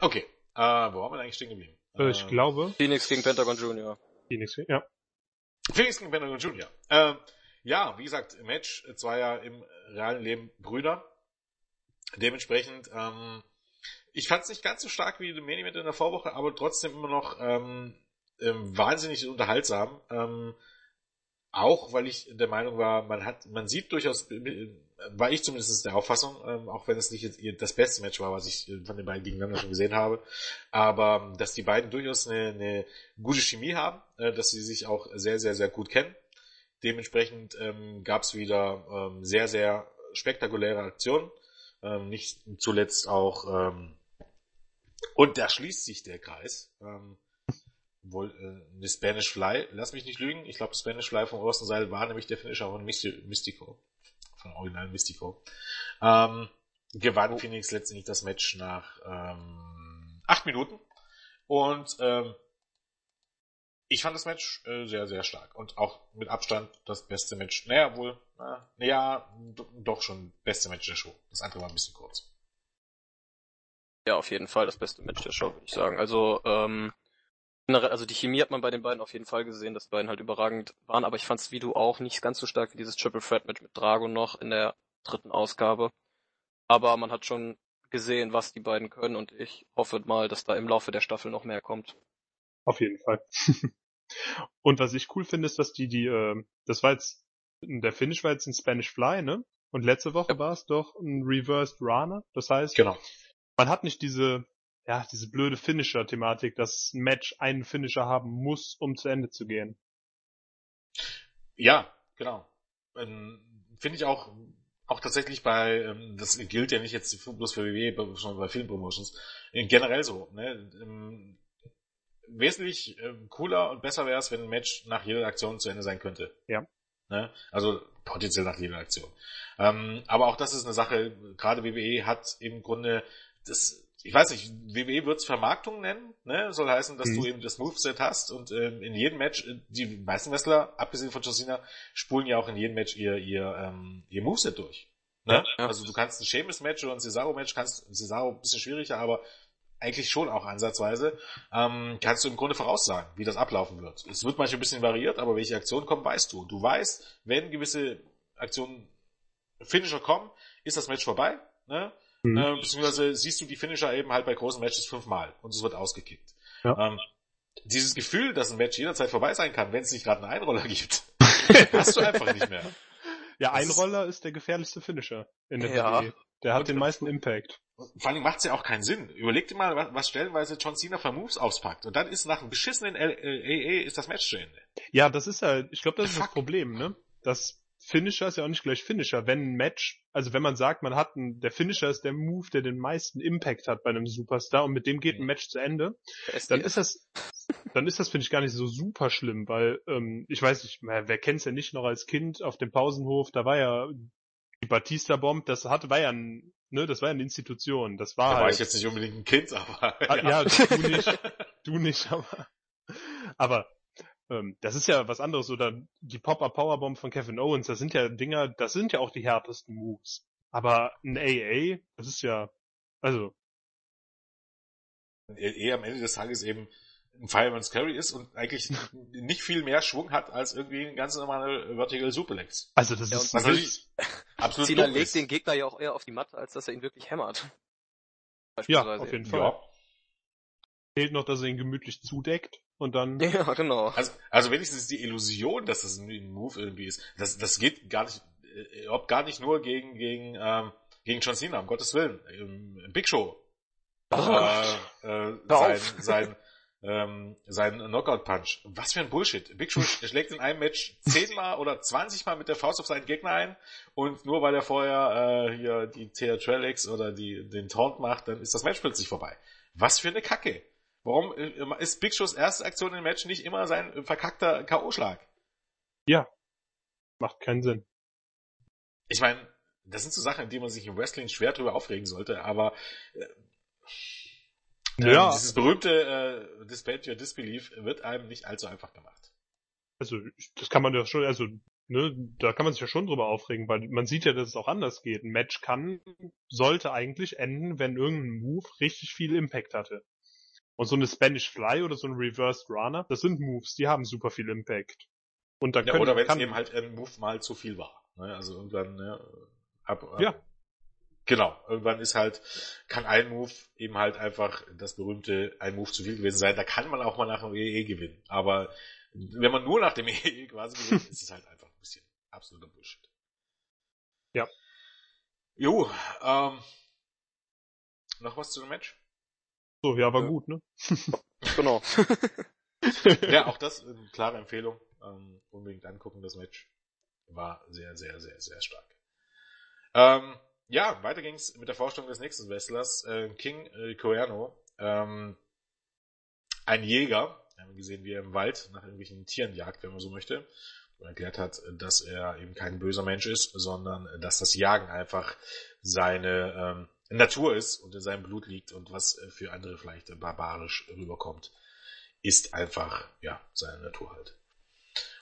S1: Okay, äh, wo haben wir eigentlich stehen geblieben?
S2: Äh, ich äh, glaube...
S3: Phoenix gegen Pentagon Junior.
S2: Phoenix, ja.
S1: Phoenix gegen Pentagon Junior. Äh, ja, wie gesagt, Match zweier im realen Leben Brüder. Dementsprechend, ähm, ich fand es nicht ganz so stark wie The Main Event in der Vorwoche, aber trotzdem immer noch ähm, ähm, wahnsinnig unterhaltsam. Ähm, auch weil ich der Meinung war, man hat, man sieht durchaus, war ich zumindest der Auffassung, ähm, auch wenn es nicht das beste Match war, was ich von den beiden gegeneinander schon gesehen habe, aber dass die beiden durchaus eine, eine gute Chemie haben, äh, dass sie sich auch sehr, sehr, sehr gut kennen Dementsprechend ähm, gab es wieder ähm, sehr, sehr spektakuläre Aktionen. Ähm, nicht zuletzt auch, ähm, und da schließt sich der Kreis. Ähm, wohl äh, eine Spanish Fly, lass mich nicht lügen, ich glaube Spanish Fly von Orson Seil war nämlich der Finisher von Mystico, von Original Mystico. Ähm, gewann oh. Phoenix letztendlich das Match nach ähm, acht Minuten und ähm, ich fand das Match äh, sehr, sehr stark und auch mit Abstand das beste Match. Naja, wohl, na, naja, doch schon beste Match der Show. Das andere war ein bisschen kurz.
S3: Ja, auf jeden Fall das beste Match der Show, würde ich sagen. Also, ähm, also die Chemie hat man bei den beiden auf jeden Fall gesehen, dass die beiden halt überragend waren, aber ich fand's wie du auch nicht ganz so stark wie dieses Triple Threat Match mit Drago noch in der dritten Ausgabe. Aber man hat schon gesehen, was die beiden können und ich hoffe mal, dass da im Laufe der Staffel noch mehr kommt.
S2: Auf jeden Fall. <laughs> und was ich cool finde, ist, dass die, die, äh, das war jetzt, der Finish war jetzt ein Spanish Fly, ne? Und letzte Woche ja. war es doch ein Reversed Runner. Das heißt,
S1: genau.
S2: man hat nicht diese ja, diese blöde Finisher-Thematik, dass ein Match einen Finisher haben muss, um zu Ende zu gehen.
S1: Ja, genau. Ähm, Finde ich auch, auch tatsächlich bei, ähm, das gilt ja nicht jetzt bloß für WWE, sondern bei vielen Promotions, äh, generell so. Ne? Ähm, wesentlich äh, cooler und besser wäre es, wenn ein Match nach jeder Aktion zu Ende sein könnte.
S2: Ja.
S1: Ne? Also potenziell nach jeder Aktion. Ähm, aber auch das ist eine Sache, gerade WWE hat im Grunde das ich weiß nicht, WWE wird's Vermarktung nennen, ne? Soll heißen, dass mhm. du eben das Moveset hast und ähm, in jedem Match, äh, die meisten Wrestler, abgesehen von Josina, spulen ja auch in jedem Match ihr, ihr, ähm, ihr Moveset durch. Ne? Ja. Also du kannst ein Sheamus-Match oder ein Cesaro-Match, kannst Cesaro ein bisschen schwieriger, aber eigentlich schon auch ansatzweise, ähm, kannst du im Grunde voraussagen, wie das ablaufen wird. Es wird manchmal ein bisschen variiert, aber welche Aktionen kommen, weißt du. Du weißt, wenn gewisse Aktionen Finisher kommen, ist das Match vorbei. Ne? Mhm. Äh, beziehungsweise siehst du die Finisher eben halt bei großen Matches fünfmal und es wird ausgekickt. Ja. Ähm, dieses Gefühl, dass ein Match jederzeit vorbei sein kann, wenn es nicht gerade einen Einroller gibt, <laughs> hast du einfach nicht mehr.
S2: Ja, das Einroller ist, ist, der gefährlichste Finisher in der ja. WWE. Der hat und, den meisten Impact.
S1: Vor allem macht es ja auch keinen Sinn. Überleg dir mal, was, stellenweise John Cena für Moves auspackt. Und dann ist nach einem beschissenen AA ist das Match zu Ende.
S2: Ja, das ist ja, ich glaube, das ist das Problem, ne? Dass Finisher ist ja auch nicht gleich Finisher. Wenn ein Match, also wenn man sagt, man hat ein, der Finisher ist der Move, der den meisten Impact hat bei einem Superstar und mit dem geht ein Match zu Ende, dann ist das, dann ist das finde ich gar nicht so super schlimm, weil ähm, ich weiß nicht, wer kennt's ja nicht noch als Kind auf dem Pausenhof, da war ja die Batista Bomb, das hatte war ja ein, ne, das war ja eine Institution, das war.
S1: Da
S2: halt,
S1: war ich jetzt nicht unbedingt ein Kind, aber
S2: ah, ja, ja du <laughs> nicht, du nicht, aber aber ähm, das ist ja was anderes. Oder die Pop-Up Powerbomb von Kevin Owens, das sind ja Dinger, das sind ja auch die härtesten Moves. Aber ein AA, das ist ja, also.
S1: Ein AA am Ende des Tages eben ein Fireman's Carry ist und eigentlich nicht viel mehr Schwung hat als irgendwie ein ganz normaler Vertical Superlex.
S2: Also das ja, ist was
S3: natürlich absolut Cena legt den Gegner ja auch eher auf die Matte, als dass er ihn wirklich hämmert.
S2: Ja, auf jeden Fall. Ja. Fehlt noch, dass er ihn gemütlich zudeckt. Und dann. <laughs>
S3: Ja, genau.
S1: Also, also wenigstens die Illusion, dass das ein Move irgendwie ist. Das, das geht gar nicht, äh, überhaupt gar nicht nur gegen, gegen, ähm, gegen John Cena, um Gottes Willen. Im, im Big Show. Oh, äh, äh, sein, sein, ähm, sein Knockout Punch. Was für ein Bullshit. Big Show <laughs> schlägt in einem Match zehnmal oder zwanzigmal mit der Faust auf seinen Gegner ein und nur weil er vorher äh, hier die Theatralics oder die, den Taunt macht, dann ist das Match plötzlich vorbei. Was für eine Kacke. Warum äh, ist Big Shows erste Aktion im Match nicht immer sein verkackter K.O.-Schlag?
S2: Ja. Macht keinen Sinn.
S1: Ich meine, das sind so Sachen, die man sich im Wrestling schwer drüber aufregen sollte, aber äh, ja. Ähm, dieses berühmte äh, Dispel Your Disbelief wird einem nicht allzu einfach gemacht.
S2: Also, das kann man ja schon, also, ne, da kann man sich ja schon drüber aufregen, weil man sieht ja, dass es auch anders geht. Ein Match kann, sollte eigentlich enden, wenn irgendein Move richtig viel Impact hatte. Und so eine Spanish Fly oder so ein Reversed Runner, das sind Moves, die haben super viel Impact.
S1: Und da ja, können, oder wenn es eben halt ein Move mal zu viel war. Ne? Also irgendwann, ne, ab, ab, ja. Genau, irgendwann ist halt, kann ein Move eben halt einfach das berühmte ein Move zu viel gewesen sein. Da kann man auch mal nach dem EE gewinnen. Aber wenn man nur nach dem EE <laughs> quasi gewinnt, ist es halt einfach ein bisschen absoluter Bullshit.
S2: Ja.
S1: Jo, ähm, noch was zu dem Match?
S2: So, ja, war ja. gut, ne? <laughs>
S3: genau. <laughs>
S1: ja, auch das eine klare Empfehlung. Ähm, unbedingt angucken, das Match. War sehr, sehr, sehr, sehr stark. Ähm, ja, weiter ging's mit der Vorstellung des nächsten Wrestlers, äh, King äh, Coerno. Ähm, ein Jäger, haben wir gesehen, wie er im Wald nach irgendwelchen Tieren jagt, wenn man so möchte. Und erklärt hat, dass er eben kein böser Mensch ist, sondern dass das Jagen einfach seine ähm, Natur ist und in seinem Blut liegt und was für andere vielleicht barbarisch rüberkommt, ist einfach, ja, seine Natur halt.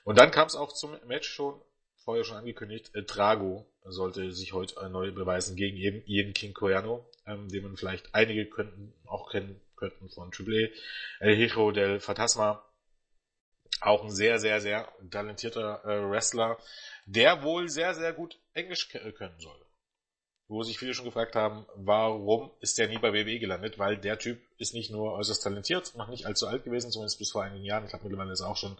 S1: Und dann kam es auch zum Match schon, vorher schon angekündigt, äh, Drago sollte sich heute neu beweisen gegen eben jeden King Coyano, ähm, den man vielleicht einige könnten auch kennen könnten von Triple. El Hijo del Fantasma, auch ein sehr, sehr, sehr talentierter äh, Wrestler, der wohl sehr, sehr gut Englisch können soll wo sich viele schon gefragt haben, warum ist der nie bei WWE gelandet? Weil der Typ ist nicht nur äußerst talentiert, noch nicht allzu alt gewesen, zumindest bis vor einigen Jahren. Ich glaube mittlerweile ist er auch schon,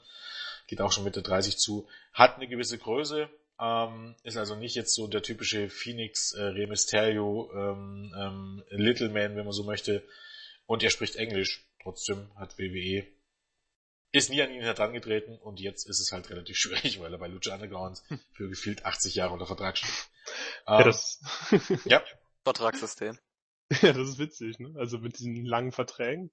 S1: geht auch schon Mitte 30 zu, hat eine gewisse Größe, ähm, ist also nicht jetzt so der typische Phoenix äh, Rey Mysterio ähm, ähm, Little Man, wenn man so möchte. Und er spricht Englisch. Trotzdem hat WWE ist nie an ihn herangetreten und jetzt ist es halt relativ <laughs> schwierig, weil er bei Lucha Underground für gefühlt 80 Jahre unter Vertrag steht.
S2: Ja, ähm, das <laughs>
S1: ja.
S3: Vertragssystem.
S2: Ja, das ist witzig, ne? Also mit diesen langen Verträgen.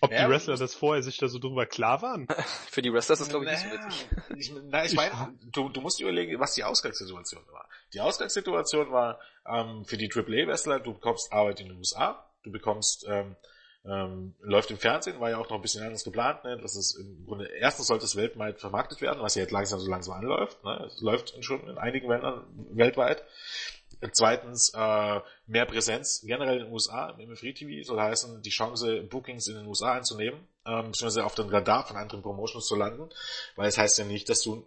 S2: Ob ja, die Wrestler das vorher sich da so drüber klar waren? <laughs>
S3: Für die Wrestler ist das glaube ich naja,
S1: nicht so witzig. Ich, na, ich meine, du, du musst überlegen, was die Ausgangssituation war. Die Ausgangssituation war ähm, für die AAA-Wrestler, du bekommst Arbeit in den USA, du bekommst ähm, ähm, läuft im Fernsehen, war ja auch noch ein bisschen anders geplant, ne? Das ist im Grunde, erstens sollte es weltweit vermarktet werden, was ja jetzt langsam so langsam anläuft, ne? Es läuft schon in einigen Ländern weltweit. Zweitens, äh, mehr Präsenz generell in den USA im Free TV, soll heißen, die Chance, Bookings in den USA einzunehmen, ähm, beziehungsweise auf den Radar von anderen Promotions zu landen, weil es heißt ja nicht, dass du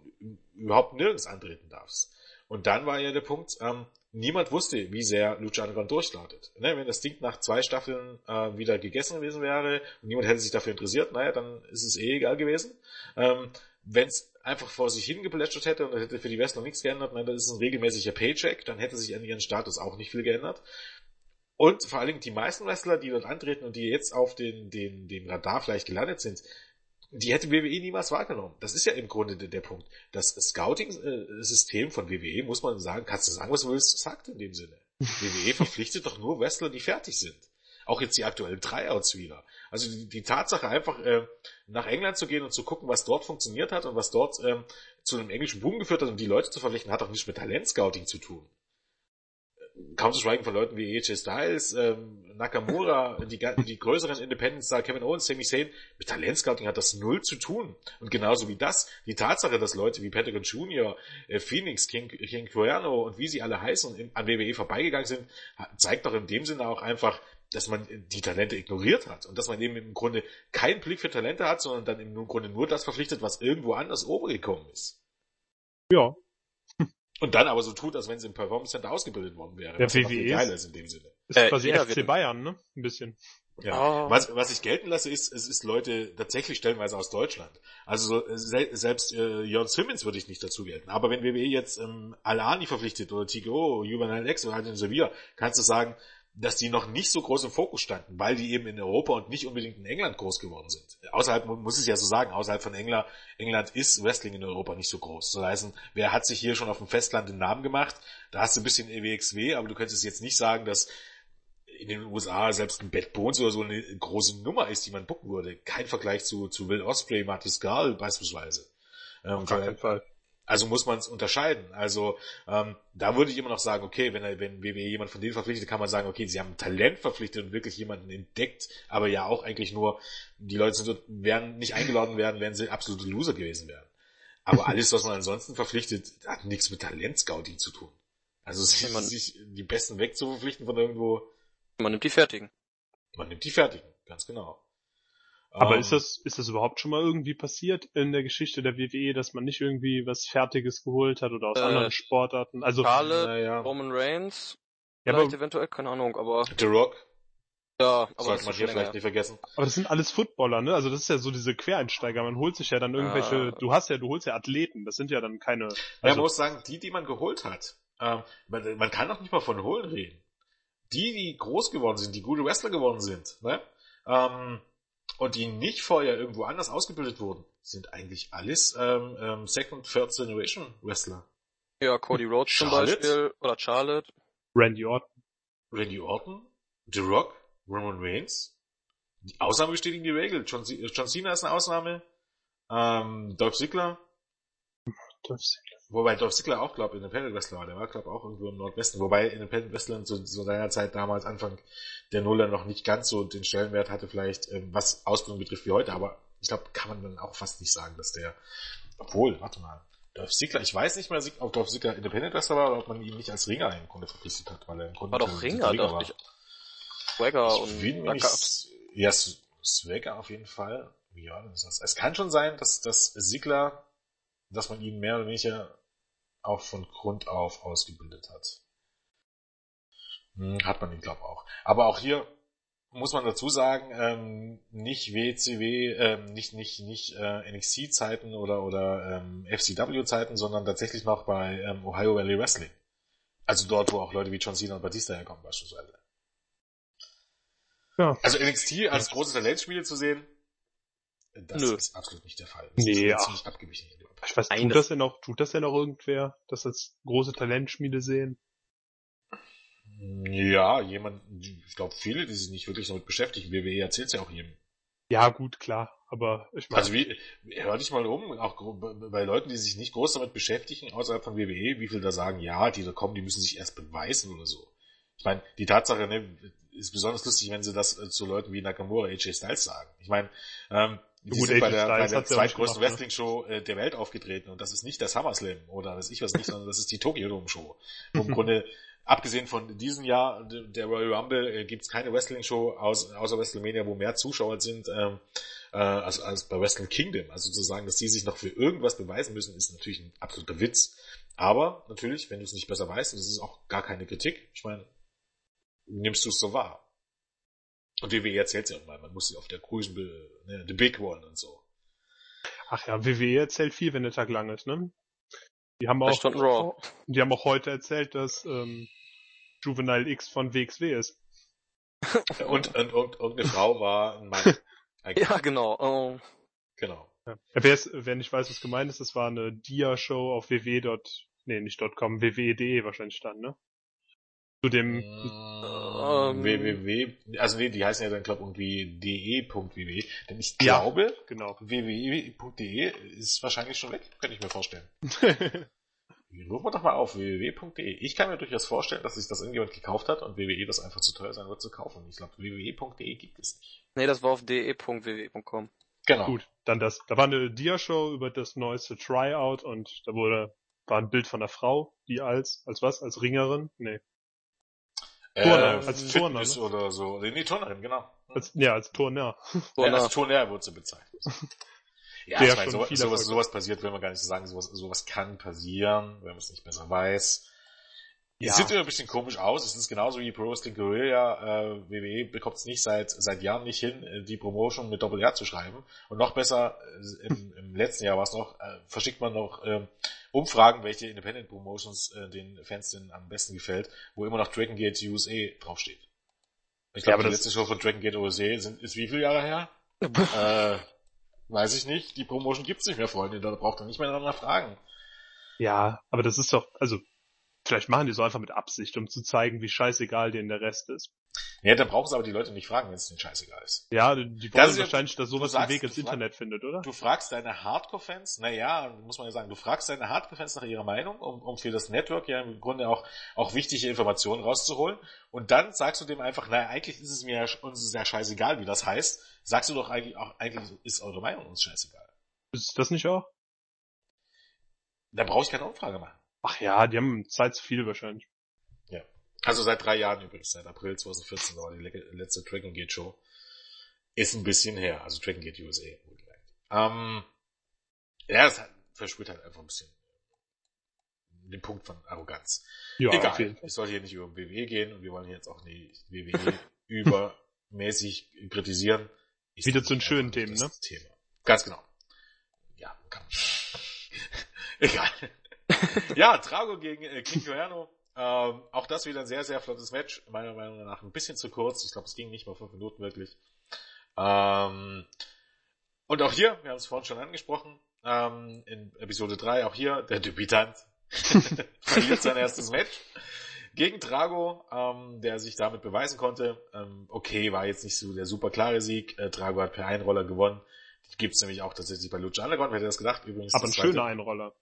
S1: überhaupt nirgends antreten darfst. Und dann war ja der Punkt, ähm, niemand wusste, wie sehr Lucha Underground durchstartet. Ne, wenn das Ding nach zwei Staffeln äh, wieder gegessen gewesen wäre und niemand hätte sich dafür interessiert, naja, dann ist es eh egal gewesen. Ähm, wenn es einfach vor sich hingeplätschert hätte und hätte für die West noch nichts geändert, nein, das ist ein regelmäßiger Paycheck, dann hätte sich an ihren Status auch nicht viel geändert. Und vor allen Dingen die meisten Wrestler, die dort antreten und die jetzt auf den, den, den Radar vielleicht gelandet sind, die hätte WWE niemals wahrgenommen. Das ist ja im Grunde der, Punkt. Das Scouting-System von WWE, muss man sagen, kannst du sagen, was du willst, sagt in dem Sinne. WWE <laughs> verpflichtet doch nur Wrestler, die fertig sind. Auch jetzt die aktuellen Tryouts wieder. Also die, die Tatsache einfach äh, nach England zu gehen und zu gucken, was dort funktioniert hat und was dort ähm, zu einem englischen Boom geführt hat und die Leute zu verpflichten, hat doch nichts mit Talentscouting zu tun kaum zu schweigen von Leuten wie AJ Styles, ähm, Nakamura, die, die größeren Independents da, Kevin Owens, Sami Zayn, mit Talentscouting hat das null zu tun. Und genauso wie das, die Tatsache, dass Leute wie Pentagon Jr., äh, Phoenix, King, King Cuerno und wie sie alle heißen, in, an WWE vorbeigegangen sind, zeigt doch in dem Sinne auch einfach, dass man die Talente ignoriert hat und dass man eben im Grunde keinen Blick für Talente hat, sondern dann im Grunde nur das verpflichtet, was irgendwo anders obergekommen ist.
S2: Ja,
S1: und dann aber so tut, als wenn sie im Performance Center ausgebildet worden wäre.
S2: Der WWE
S1: geil ist in dem Sinne.
S2: Ist äh, quasi FC Bayern, ne? Ein bisschen.
S1: Ja. Oh. Was, was ich gelten lasse, ist, es ist Leute tatsächlich stellenweise aus Deutschland. Also so, se selbst äh, Jörn Simmons würde ich nicht dazu gelten. Aber wenn WWE jetzt ähm, Alani verpflichtet oder TGO, Juvenile X oder halt in Sevilla, kannst du sagen, dass die noch nicht so groß im Fokus standen, weil die eben in Europa und nicht unbedingt in England groß geworden sind. Außerhalb, muss ich ja so sagen, außerhalb von England, England ist Wrestling in Europa nicht so groß. So heißen, wer hat sich hier schon auf dem Festland den Namen gemacht? Da hast du ein bisschen EWXW, aber du könntest jetzt nicht sagen, dass in den USA selbst ein Bad Bones oder so eine große Nummer ist, die man bucken würde. Kein Vergleich zu, zu Will Osprey, Martis Garl beispielsweise.
S2: Ähm, Auf keinen Fall.
S1: Also muss man es unterscheiden. Also ähm, da würde ich immer noch sagen, okay, wenn, wenn WWE jemand von denen verpflichtet, kann man sagen, okay, sie haben Talent verpflichtet und wirklich jemanden entdeckt, aber ja auch eigentlich nur, die Leute sind, werden nicht eingeladen werden, wenn sie absolute Loser gewesen wären. Aber alles, was man ansonsten verpflichtet, hat nichts mit Talentscouting zu tun. Also sich, man, sich die Besten wegzuverpflichten von irgendwo.
S3: Man nimmt die Fertigen.
S1: Man nimmt die Fertigen, ganz genau.
S2: Aber um, ist ähm. das, ist das überhaupt schon mal irgendwie passiert in der Geschichte der WWE, dass man nicht irgendwie was Fertiges geholt hat oder aus äh, anderen Sportarten? Also,
S3: Charlotte, ja. Roman Reigns, ja, vielleicht aber, eventuell, keine Ahnung, aber.
S1: The Rock.
S3: Ja,
S1: aber sollte man hier vielleicht nicht vergessen.
S2: Aber das sind alles Footballer, ne? Also das ist ja so diese Quereinsteiger. Man holt sich ja dann irgendwelche, ah. du hast ja, du holst ja Athleten. Das sind ja dann keine. Also,
S1: ja, man muss sagen, die, die man geholt hat, ähm, man, man kann doch nicht mal von holen reden. Die, die groß geworden sind, die gute Wrestler geworden sind, ne? Ähm, und die nicht vorher irgendwo anders ausgebildet wurden, sind eigentlich alles ähm, ähm, Second, Third Generation Wrestler.
S3: Ja, Cody Rhodes zum Beispiel oder Charlotte.
S2: Randy Orton.
S1: Randy Orton, The Rock, Roman Reigns. Die Ausnahme bestätigen die Regel. John, John Cena ist eine Ausnahme. Ähm, Dolph Ziggler. Dolph Ziggler. Wobei Dolph Ziggler auch, glaube Independent Wrestler war. Der war, glaube auch irgendwo im Nordwesten. Wobei Independent Wrestler zu, zu seiner Zeit damals, Anfang der Nuller, noch nicht ganz so den Stellenwert hatte, vielleicht, ähm, was Ausbildung betrifft, wie heute. Aber ich glaube, kann man dann auch fast nicht sagen, dass der, obwohl, warte mal, Dolph Ziggler, ich weiß nicht mehr, ob Dolph Ziggler Independent Wrestler war oder ob man ihn nicht als Ringer im Grunde verpflichtet hat, weil er im Grunde
S3: war doch Ringer, dachte ich. Swagger und
S1: nicht, Ja, Swagger auf jeden Fall. Ja, das ist, es kann schon sein, dass, dass Ziggler, dass man ihn mehr oder weniger auch von Grund auf ausgebildet hat. Hm, hat man ihn, glaube auch. Aber auch hier muss man dazu sagen, ähm, nicht WCW, ähm, nicht nicht nicht äh, NXT-Zeiten oder oder ähm, FCW-Zeiten, sondern tatsächlich noch bei ähm, Ohio Valley Wrestling. Also dort, wo auch Leute wie John Cena und Batista herkommen beispielsweise. Ja. Also NXT als großes Talentspiel zu sehen, das Nö. ist absolut nicht der Fall. Das
S2: nee, ja. ziemlich abgewichen. Ich weiß, tut das denn noch, tut das denn noch irgendwer, das als große Talentschmiede sehen?
S1: Ja, jemand, ich glaube viele, die sich nicht wirklich damit beschäftigen. WWE erzählt es ja auch jedem.
S2: Ja, gut, klar. Aber ich
S1: meine. Also wie, hör dich mal um, auch bei Leuten, die sich nicht groß damit beschäftigen, außerhalb von WWE, wie viel da sagen, ja, die da kommen, die müssen sich erst beweisen oder so. Ich meine, die Tatsache, ne, ist besonders lustig, wenn sie das äh, zu Leuten wie Nakamura, AJ Styles sagen. Ich meine, ähm, die Gut, sind bei der, bei der zweitgrößten ne? Wrestling-Show äh, der Welt aufgetreten und das ist nicht der SummerSlam oder das ich was nicht, sondern das ist die Tokyo Dome Show. Wo im <laughs> Grunde abgesehen von diesem Jahr der Royal Rumble äh, gibt es keine Wrestling-Show aus, außer WrestleMania, wo mehr Zuschauer sind ähm, äh, als, als bei Wrestling Kingdom. Also zu sagen, dass die sich noch für irgendwas beweisen müssen, ist natürlich ein absoluter Witz. Aber natürlich, wenn du es nicht besser weißt, und das ist auch gar keine Kritik, ich meine, nimmst du es so wahr. Und WWE erzählt ja auch mal, man muss sie auf der Cruise, ne, the big one und so.
S2: Ach ja, WWE erzählt viel, wenn der Tag lang ist, ne? Die haben auch, die haben auch heute erzählt, dass ähm, Juvenile X von WXW ist. <laughs>
S1: und, und, und, und eine Frau war ein Mann. <laughs>
S3: ja, genau.
S1: Oh. Genau.
S2: Ja. Wer, wer nicht weiß, was gemeint ist, das war eine Dia-Show auf www. Nee, nicht .com, www.de wahrscheinlich stand, ne? Zu dem
S1: ähm, www, also nee, die heißen ja dann glaube irgendwie de.ww, denn ich glaube, ja, genau. www.de ist wahrscheinlich schon weg, könnte ich mir vorstellen. <laughs> Rufen wir doch mal auf www.de. Ich kann mir durchaus vorstellen, dass sich das irgendjemand gekauft hat und WWE das einfach zu teuer sein wird zu kaufen. Ich glaube, www.de gibt es nicht.
S3: Nee, das war auf de.ww.com.
S2: Genau. Gut, dann das. Da war eine Dia-Show über das neueste Tryout und da wurde, war ein Bild von einer Frau, die als, als was? Als Ringerin? Nee.
S1: Turner, äh, als Turner ne? oder so. Nee, Turnerin, genau.
S2: Als, ja, als Turner.
S1: Ja, als Turner wurde sie bezeichnet. <laughs> ja, Der ich meine, so, sowas, sowas passiert, will man gar nicht so sagen, sowas, sowas kann passieren, wenn man es nicht besser weiß. Ja. Sieht immer ein bisschen komisch aus. Es ist genauso wie Pro Wrestling Guerilla. Äh, WWE bekommt es nicht seit seit Jahren nicht hin, äh, die Promotion mit Doppel R zu schreiben. Und noch besser, äh, im, im letzten Jahr war es noch, äh, verschickt man noch äh, Umfragen, welche Independent Promotions äh, den Fans denn am besten gefällt, wo immer noch Dragon Gate USA draufsteht. Ich glaube, ja, die letzte Show von Dragon Gate USA sind, ist wie viele Jahre her? <laughs> äh, weiß ich nicht. Die Promotion gibt's nicht mehr, Freunde. Da braucht man nicht mehr danach fragen.
S2: Ja, aber das ist doch, also Vielleicht machen die so einfach mit Absicht, um zu zeigen, wie scheißegal denen der Rest ist.
S1: Ja, dann brauchst du aber die Leute nicht fragen, wenn es denen scheißegal ist.
S2: Ja, die wollen wahrscheinlich, dass sowas den Weg ins Internet findet, oder?
S1: Du fragst deine Hardcore-Fans, naja, muss man ja sagen, du fragst deine Hardcore-Fans nach ihrer Meinung, um, um für das Network ja im Grunde auch, auch wichtige Informationen rauszuholen. Und dann sagst du dem einfach, naja, eigentlich ist es mir uns ist ja scheißegal, wie das heißt. Sagst du doch eigentlich auch, eigentlich ist eure Meinung uns scheißegal.
S2: Ist das nicht auch?
S1: Da brauche ich keine Umfrage machen.
S2: Ach ja, die haben Zeit zu viel wahrscheinlich.
S1: Ja. Also seit drei Jahren übrigens, seit April 2014 war die letzte Dragon Gate Show. Ist ein bisschen her, also Dragon Gate USA. Ähm, ja, das verspürt halt einfach ein bisschen den Punkt von Arroganz. Ja, Egal, okay. ich soll hier nicht über WWE gehen und wir wollen jetzt auch nicht WWE <laughs> übermäßig kritisieren.
S2: Ist Wieder zu den schönen Themen, ne?
S1: Thema. Ganz genau. Ja, kann. <laughs> Egal <laughs> ja, Trago gegen äh, King Joerno. Ähm, auch das wieder ein sehr, sehr flottes Match. Meiner Meinung nach ein bisschen zu kurz. Ich glaube, es ging nicht mal fünf Minuten wirklich. Ähm, und auch hier, wir haben es vorhin schon angesprochen, ähm, in Episode 3, auch hier, der Debütant <laughs> verliert sein erstes Match. gegen Drago, ähm, der sich damit beweisen konnte. Ähm, okay, war jetzt nicht so der super klare Sieg. Äh, Drago hat per Einroller gewonnen. Die gibt's nämlich auch tatsächlich bei Lucha Underground, wer hätte das gedacht? Übrigens.
S2: Aber ein schöner Einroller.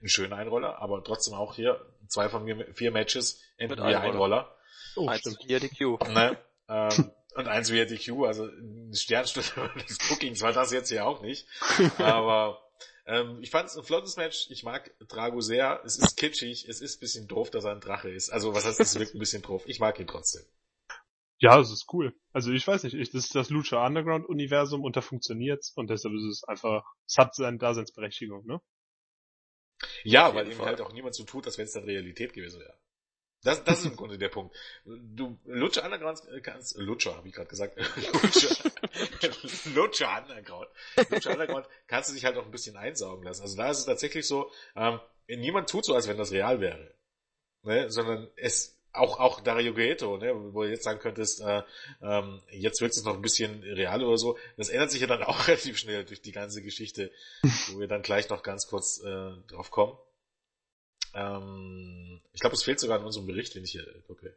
S1: Ein schöner Einroller, aber trotzdem auch hier zwei von vier Matches, entweder Einroller. Einroller.
S3: Oh, Eins. Via DQ.
S1: Ne? ähm, und eins via DQ, also ein Sternstunde <laughs> des Bookings war das jetzt ja auch nicht. Aber ähm, ich fand es ein flottes Match. Ich mag Drago sehr. Es ist kitschig. Es ist ein bisschen doof, dass er ein Drache ist. Also was heißt, es wirkt ein bisschen doof. Ich mag ihn trotzdem.
S2: Ja, es ist cool. Also ich weiß nicht, ich, das ist das Lucha Underground Universum und da funktioniert's und deshalb ist es einfach, es hat seine Daseinsberechtigung, ne?
S1: Ja, weil ihm halt auch niemand so tut, als wenn es dann Realität gewesen wäre. Das, das ist im Grunde der Punkt. Du Lutscher Underground kannst, Lutscher, habe ich gerade gesagt. <laughs> Lutscher, <laughs> Lutscher Underground. Lutscher Underground kannst du dich halt auch ein bisschen einsaugen lassen. Also da ist es tatsächlich so, ähm, niemand tut so, als wenn das real wäre. Ne? Sondern es, auch, auch Dario Gueto, ne? wo du jetzt sagen könntest, äh, ähm, jetzt wird es noch ein bisschen real oder so. Das ändert sich ja dann <laughs> auch relativ schnell durch die ganze Geschichte, wo wir dann gleich noch ganz kurz äh, drauf kommen. Ähm, ich glaube, es fehlt sogar in unserem Bericht, wenn ich hier gucke.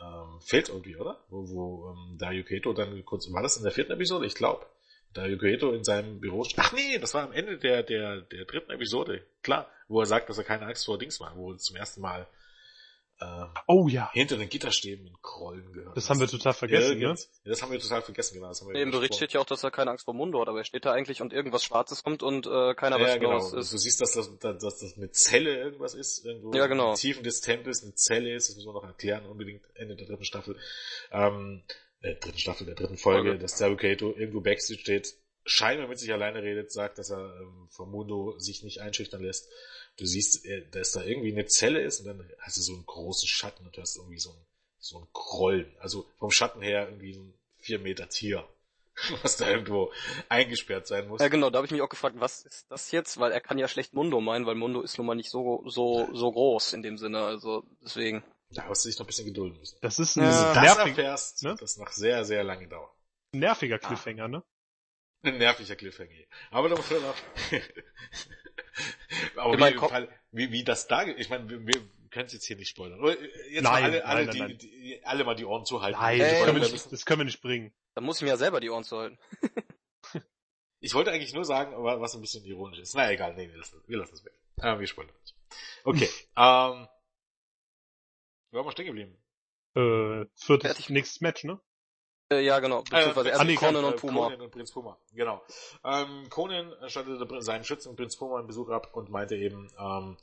S1: Ähm, fehlt irgendwie, oder? Wo, wo ähm, Dario Keto dann kurz, war das in der vierten Episode? Ich glaube. Dario Keto in seinem Büro, ach nee, das war am Ende der, der, der dritten Episode. Klar, wo er sagt, dass er keine Angst vor Dings war, wo zum ersten Mal
S2: äh, oh ja.
S1: hinter den Gitterstäben in Krollen gehört.
S2: Das haben wir total vergessen,
S1: ne? Ja, das haben wir total vergessen, genau. Das haben wir
S3: Im Bericht steht ja auch, dass er keine Angst vor Mundo hat, aber er steht da eigentlich und irgendwas Schwarzes kommt und äh, keiner
S1: ja,
S3: weiß
S1: genau, was ist. Du siehst, dass das, dass das eine Zelle irgendwas ist, irgendwo
S3: ja, genau.
S1: in Tiefen des Tempels eine Zelle ist, das müssen wir noch erklären, unbedingt Ende der dritten Staffel. Ähm, der dritten Staffel, der dritten Folge, okay. dass Zarukato irgendwo Backstage steht, scheinbar mit sich alleine redet, sagt, dass er ähm, vom Mundo sich nicht einschüchtern lässt du siehst, äh, dass da irgendwie eine Zelle ist und dann hast du so einen großen Schatten und du hast irgendwie so ein, so ein Krollen. Also vom Schatten her irgendwie ein vier Meter Tier, <laughs> was da irgendwo eingesperrt sein muss.
S3: Ja genau, da habe ich mich auch gefragt, was ist das jetzt? Weil er kann ja schlecht Mundo meinen, weil Mundo ist nun mal nicht so, so, so groß in dem Sinne, also deswegen.
S1: Da hast du dich noch ein bisschen gedulden müssen.
S2: Das ist ein
S1: ja. das erfährst, ne? das nach sehr, sehr lange dauern.
S2: Nerviger Cliffhanger, ah. ne?
S1: Ein nerviger Cliffhanger. Aber da muss man noch. <laughs> Aber wie, Fall, wie, wie das da, ich meine, wir, wir können es jetzt hier nicht spoilern. Jetzt
S2: nein,
S1: mal alle, alle,
S2: nein,
S1: die,
S2: nein.
S1: Die, alle mal die Ohren zuhalten.
S2: Nein, das, können wir nicht, das können wir nicht bringen.
S3: Dann muss ich mir ja selber die Ohren zuhalten. <laughs>
S1: ich wollte eigentlich nur sagen, was ein bisschen ironisch ist. Na egal, nee, wir lassen, wir lassen es weg. Ah, wir spoilern nicht. Okay, <laughs> ähm, wo haben wir stehen geblieben?
S2: Äh, viertes, nächstes Match, ne?
S3: Äh, ja, genau. Beziehungsweise äh, erst
S1: ah, Conan und Puma. Conan und Prinz Puma, genau. Ähm, Conan stattete seinen Schützen Prinz Puma einen Besuch ab und meinte eben, ähm,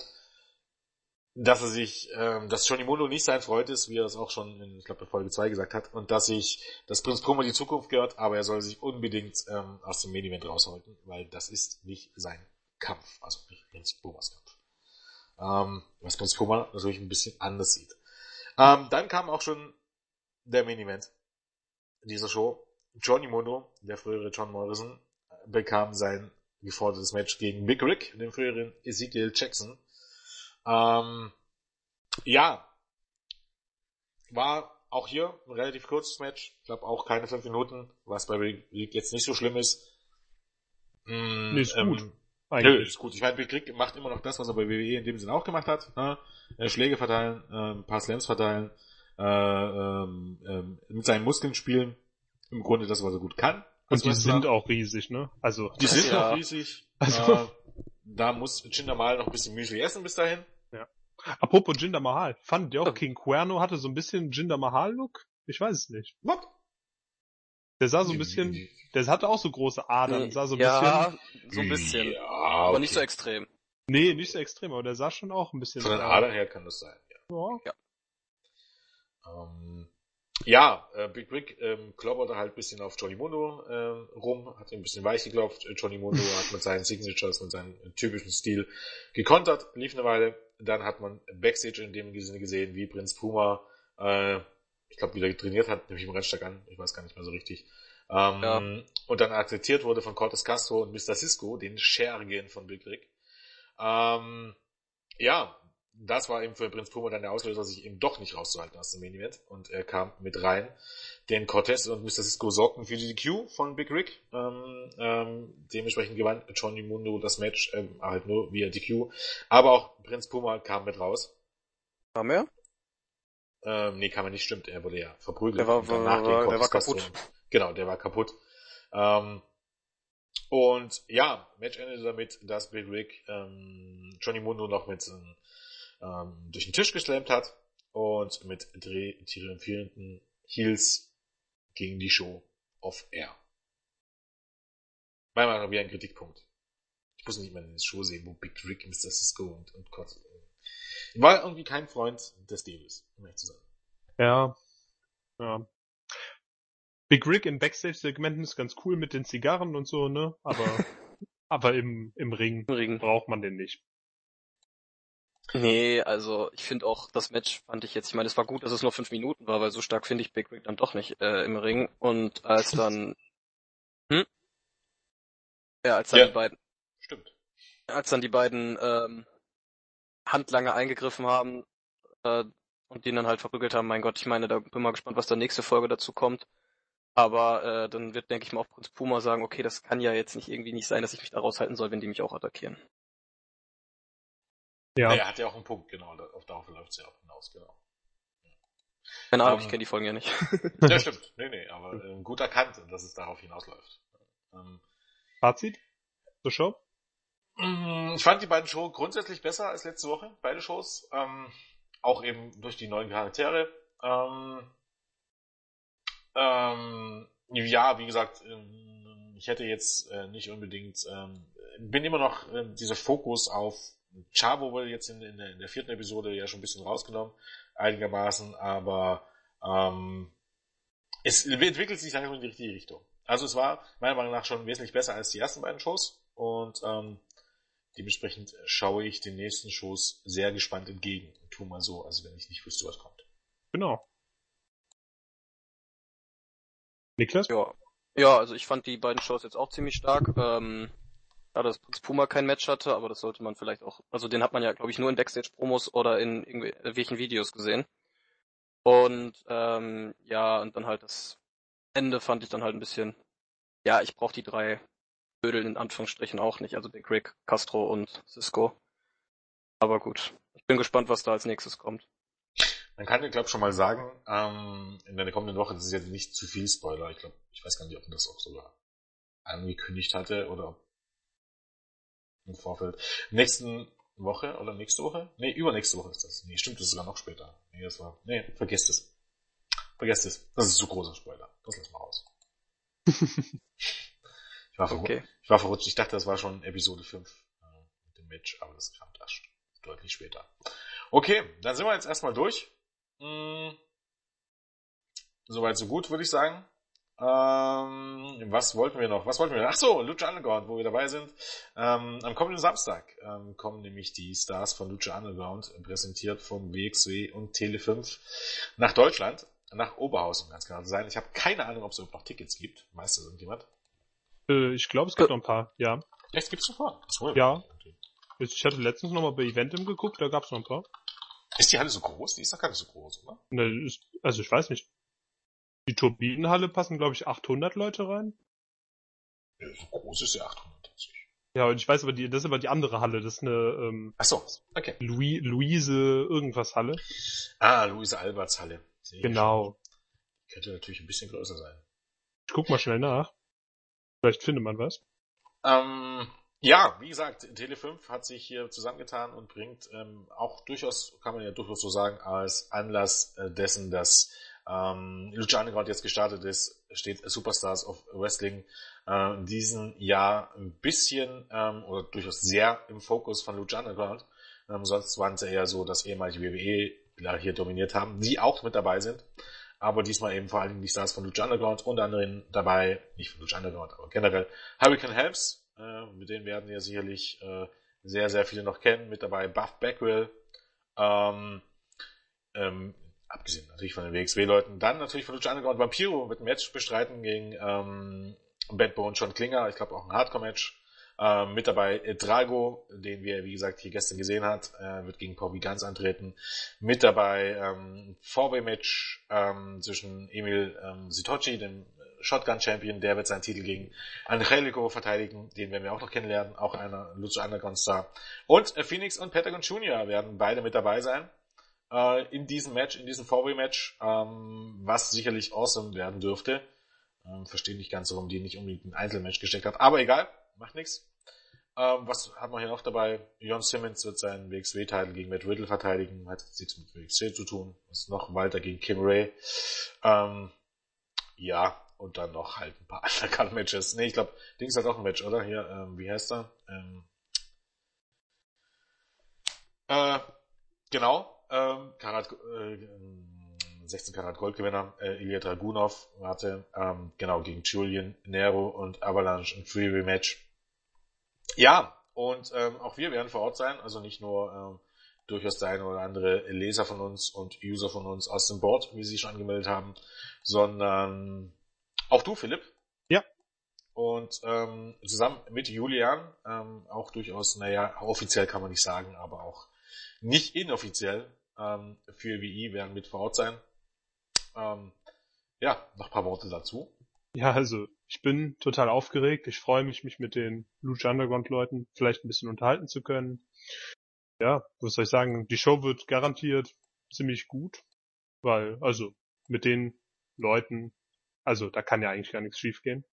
S1: dass er sich, ähm, dass Johnny Mundo nicht sein Freund ist, wie er das auch schon in, ich glaube, Folge 2 gesagt hat, und dass sich, dass Prinz Puma die Zukunft gehört, aber er soll sich unbedingt ähm, aus dem Main raushalten, weil das ist nicht sein Kampf, also nicht Prinz Pumas Kampf. Ähm, was Prinz Puma natürlich ein bisschen anders sieht. Ähm, dann kam auch schon der Main Event dieser Show. Johnny Mundo, der frühere John Morrison, bekam sein gefordertes Match gegen Big Rick, den früheren Ezekiel Jackson. Ähm, ja, war auch hier ein relativ kurzes Match. Ich glaube auch keine fünf Minuten, was bei Big Rick jetzt nicht so schlimm ist.
S2: Mm, nee, ist ähm, gut.
S1: Nö, ist gut. Ich meine, Big Rick macht immer noch das, was er bei WWE in dem Sinne auch gemacht hat. Ne? Schläge verteilen, äh, ein paar Slams verteilen, äh, ähm, ähm, mit seinen Muskeln spielen. Im Grunde das, was er gut kann.
S2: Und die sind auch riesig, ne? Also.
S1: Die sind ja. auch riesig. Also. Äh, da muss Jinder Mahal noch ein bisschen Müsli essen bis dahin.
S2: Ja. Apropos Jinder Mahal. Fand ihr auch King Cuerno hatte so ein bisschen Jinder Mahal Look? Ich weiß es nicht.
S1: What?
S2: Der sah so ein bisschen, der hatte auch so große Adern, sah so ein
S3: ja,
S2: bisschen.
S3: so ein bisschen.
S1: Ja,
S3: aber
S1: okay.
S3: nicht so extrem.
S2: Nee, nicht so extrem, aber der sah schon auch ein bisschen.
S1: Von den Adern her kann das sein,
S2: ja. Ja.
S3: Ja.
S1: Ähm, ja, äh, Big Rick ähm, klopperte halt ein bisschen auf Johnny Mundo äh, rum, hat ihn ein bisschen weich geklopft. Äh, Johnny Mundo <laughs> hat mit seinen Signatures, mit seinem typischen Stil gekontert, lief eine Weile. Dann hat man Backstage in dem Sinne gesehen, wie Prinz Puma, äh, ich glaube, wieder trainiert hat, nämlich im Rennstark an, ich weiß gar nicht mehr so richtig. Ähm, ja. Und dann akzeptiert wurde von Cortes Castro und Mr. Cisco, den Schergen von Big Rick. Ähm, ja, das war eben für Prinz Puma dann der Auslöser, sich eben doch nicht rauszuhalten aus dem Main Event und er kam mit rein. Denn Cortez und Mr. Cisco sorgten für die DQ von Big Rick. Ähm, ähm, dementsprechend gewann Johnny Mundo das Match, ähm, halt nur via DQ. Aber auch Prinz Puma kam mit raus.
S3: Kam er?
S1: Ähm, nee, kam er nicht, stimmt. Er wurde ja verprügelt.
S3: Der war, war,
S1: gegen
S3: der war kaputt.
S1: Genau, der war kaputt. Ähm, und ja, Match endete damit, dass Big Rick ähm, Johnny Mundo noch mit ähm, durch den Tisch geslammt hat und mit triumphierenden Heels gegen die Show off Air. Meiner Meinung nach wieder ein Kritikpunkt. Ich muss nicht mehr in der Show sehen, wo Big Rick, Mr. Cisco und, und Gott. Ich war irgendwie kein Freund des Deals, um ehrlich zu sein.
S2: Ja. Ja. Big Rick in Backstage-Segmenten ist ganz cool mit den Zigarren und so, ne? Aber, <laughs> aber im, im Ring
S3: Im Ring.
S2: braucht man den nicht.
S3: Nee, also ich finde auch, das Match fand ich jetzt, ich meine, es war gut, dass es nur fünf Minuten war, weil so stark finde ich Big Rick dann doch nicht äh, im Ring. Und als dann hm? Ja, als dann
S1: Ja.
S3: die beiden
S1: Stimmt.
S3: als dann die beiden ähm, Handlanger eingegriffen haben äh, und den dann halt verprügelt haben, mein Gott, ich meine, da bin mal gespannt, was da nächste Folge dazu kommt. Aber äh, dann wird, denke ich mal, auch Prinz Puma sagen, okay, das kann ja jetzt nicht irgendwie nicht sein, dass ich mich da raushalten soll, wenn die mich auch attackieren.
S2: Ja.
S1: Er hat ja auch einen Punkt, genau. Auf darauf läuft es ja auch hinaus, genau.
S3: Keine Ahnung,
S1: Ähm,
S3: ich kenne die Folgen ja nicht. <laughs>
S1: Ja, stimmt. Nee, nee, aber äh, gut erkannt, dass es darauf hinausläuft. Ähm,
S2: Fazit zur Show?
S1: Mm, Ich fand die beiden Shows grundsätzlich besser als letzte Woche, beide Shows. Ähm, auch eben durch die neuen Charaktere. Ähm, ähm, ja, wie gesagt, ähm, ich hätte jetzt äh, nicht unbedingt, ähm, bin immer noch ähm, dieser Fokus auf Chavo wurde jetzt in, in, der, in der vierten Episode ja schon ein bisschen rausgenommen, einigermaßen, aber ähm, es entwickelt sich langsam in die richtige Richtung. Also es war meiner Meinung nach schon wesentlich besser als die ersten beiden Shows und ähm, dementsprechend schaue ich den nächsten Shows sehr gespannt entgegen und tu mal so, als wenn ich nicht wüsste, was kommt.
S2: Genau. Niklas?
S3: Ja. Ja, also ich fand die beiden Shows jetzt auch ziemlich stark. Ähm, ja, dass Prinz Puma kein Match hatte, aber das sollte man vielleicht auch, also den hat man ja, glaube ich, nur in Backstage-Promos oder in irgendwelchen Videos gesehen. Und ähm, ja, und dann halt das Ende fand ich dann halt ein bisschen, ja, ich brauche die drei Bödel in Anführungsstrichen auch nicht, also Big Rick, Castro und Cisco. Aber gut, ich bin gespannt, was da als nächstes kommt.
S1: Man kann ja, glaube ich, schon mal sagen, ähm, in der kommenden Woche, das ist jetzt nicht zu viel Spoiler. Ich glaube, ich weiß gar nicht, ob man das auch sogar angekündigt hatte oder ob im Vorfeld. Nächsten Woche oder nächste Woche? Nee, übernächste Woche ist das. Nee, stimmt, das ist sogar noch später. Nee, das war. Nee, vergesst es. Vergesst es. Das ist zu großer Spoiler. Das lassen wir raus. <laughs> ich, war
S3: Okay.
S1: ich war verrutscht. Ich dachte, das war schon Episode 5 äh, mit dem Match, aber das kam erst deutlich später. Okay, dann sind wir jetzt erstmal durch. Hm. Soweit so gut, würde ich sagen. Ähm, was wollten wir noch? Was wollten wir noch? Ach so, Lucha Underground, wo wir dabei sind. Ähm, am kommenden Samstag ähm, kommen nämlich die Stars von Lucha Underground, präsentiert vom WXW und Tele5, nach Deutschland, nach Oberhausen, ganz genau zu sein. Ich habe keine Ahnung, ob es überhaupt noch Tickets gibt. Weiß das irgendjemand?
S2: Äh, ich glaube, es gibt noch ein paar, ja.
S1: Echt, gibt's noch vor? Achso,
S2: Ja. Ich hatte letztens noch mal bei Eventim geguckt, da gab es noch ein paar.
S1: Ist die Halle so groß? Die ist doch gar nicht so groß, oder?
S2: Ne, ist, also ich weiß nicht. Die Turbinenhalle passen, glaube ich, 800 Leute rein.
S1: Ja, so groß ist ja 880.
S2: Ja, und ich weiß aber, die, das ist aber die andere Halle. Das ist eine ähm,
S1: Achso, okay.
S2: Louis, Luise irgendwas Halle.
S1: Ah, Luise Alberts Halle. Sehe ich
S2: Genau.
S1: schon. Könnte natürlich ein bisschen größer sein.
S2: Ich guck mal schnell nach. Vielleicht findet man was.
S1: Ähm, ja, wie gesagt, Tele5 hat sich hier zusammengetan und bringt ähm, auch durchaus, kann man ja durchaus so sagen, als Anlass äh, dessen, dass ähm, Lucha Underground jetzt gestartet ist, steht Superstars of Wrestling äh, in diesem Jahr ein bisschen ähm, oder durchaus sehr im Fokus von Lucha Underground. Ähm, sonst waren es ja eher so, dass ehemalige WWE hier dominiert haben, die auch mit dabei sind. Aber diesmal eben vor allen Dingen die Stars von Lucha Underground, unter anderem dabei, nicht von Lucha Underground, aber generell Hurricane Helps, äh, mit denen werden ja sicherlich äh, sehr, sehr viele noch kennen. Mit dabei Buff Backwell, ähm, ähm, abgesehen natürlich von den WXW-Leuten. Dann natürlich von Lucha Underground Vampiro mit einem Match bestreiten gegen ähm, Bad Boy und John Klinger. Ich glaube auch ein Hardcore-Match. Ähm, mit dabei äh, Drago, den wir, wie gesagt, hier gestern gesehen hat, äh, wird gegen Bobby Ganz antreten. Mit dabei ähm, Four-Way-Match ähm, zwischen Emil ähm, Sitochi, dem Shotgun-Champion, der wird seinen Titel gegen Angelico verteidigen, den werden wir auch noch kennenlernen, auch einer Lucha Underground Star. Und äh, Phoenix und Pentagon Jr. werden beide mit dabei sein. Äh, in diesem Match, in diesem VW-Match, ähm, was sicherlich awesome werden dürfte. Ähm, verstehe nicht ganz, warum die nicht unbedingt ein Einzelmatch gesteckt hat, aber egal, macht nichts. Ähm, was hat man hier noch dabei? Jon Simmons wird seinen WXW-Titel gegen Matt Riddle verteidigen, hat nichts mit WXW zu tun. Was noch weiter gegen Kim Ray. Ähm, ja, und dann noch halt ein paar <laughs> Undercard-Matches. Nee, ich glaube, Dings hat auch ein Match, oder? Hier, ähm, wie heißt er? Ähm, äh, genau, ähm, Karat, äh, 16 Karat Goldgewinner, äh, Ilya Dragunov hatte, ähm, genau, gegen Julian Nero und Avalanche ein Freeway Match. Ja, und ähm, auch wir werden vor Ort sein, also nicht nur ähm, durchaus der eine oder andere Leser von uns und User von uns aus dem Board, wie sie schon angemeldet haben, sondern auch du, Philipp.
S2: Ja.
S1: Und ähm, zusammen mit Julian, ähm, auch durchaus, naja, offiziell kann man nicht sagen, aber auch nicht inoffiziell ähm, für WI werden mit vor Ort sein. Ähm, ja, noch ein paar Worte dazu.
S2: Ja, also ich bin total aufgeregt. Ich freue mich, mich mit den Lucha Underground Leuten vielleicht ein bisschen unterhalten zu können. Ja, was soll ich sagen? Die Show wird garantiert ziemlich gut, weil, also, mit den Leuten, also da kann ja eigentlich gar nichts schiefgehen.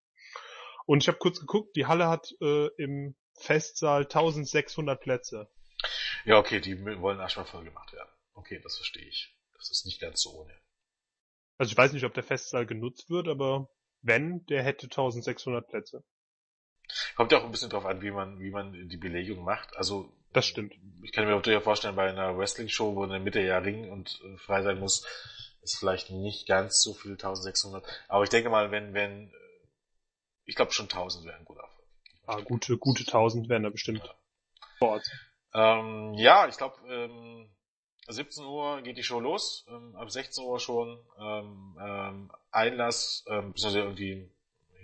S2: Und ich habe kurz geguckt, die Halle hat äh, im Festsaal 1600 Plätze.
S1: Ja, okay, die wollen erstmal voll gemacht werden. Okay, das verstehe ich. Das ist nicht ganz so ohne.
S2: Also ich weiß nicht, ob der Festsaal genutzt wird, aber wenn, der hätte 1600 Plätze.
S1: Kommt ja auch ein bisschen drauf an, wie man, wie man die Belegung macht. Also
S2: das stimmt.
S1: Ich kann mir auch durchaus vorstellen, bei einer Wrestling-Show, wo in der Mitte ja Ring und äh, frei sein muss, ist vielleicht nicht ganz so viel 1600. Aber ich denke mal, wenn, wenn, äh, ich glaube schon 1000 wäre ein guter Erfolg.
S2: Ah, gute, gute 1000 wären da bestimmt ja.
S1: vor Ort. Ähm, ja, ich glaube, ähm, 17 Uhr geht die Show los, ähm, ab 16 Uhr schon ähm, ähm, Einlass, ähm, beziehungsweise irgendwie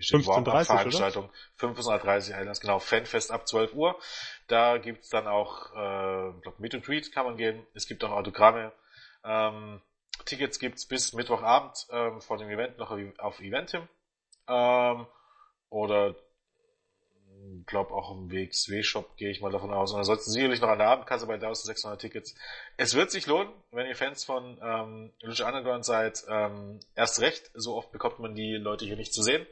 S2: 15.30
S1: Veranstaltung, 15.30 Einlass, genau, Fanfest ab 12 Uhr. Da gibt's dann auch, äh, glaub, Meet and Tweet kann man gehen, es gibt auch Autogramme. Ähm, Tickets gibt's bis Mittwochabend ähm, vor dem Event noch auf Eventim. Ähm, oder glaube auch im WXW-Shop gehe ich mal davon aus. Und ansonsten sicherlich noch an der Abendkasse bei 1600 Tickets. Es wird sich lohnen, wenn ihr Fans von ähm, Lucha Underground seid. Ähm, erst recht, so oft bekommt man die Leute hier nicht zu sehen.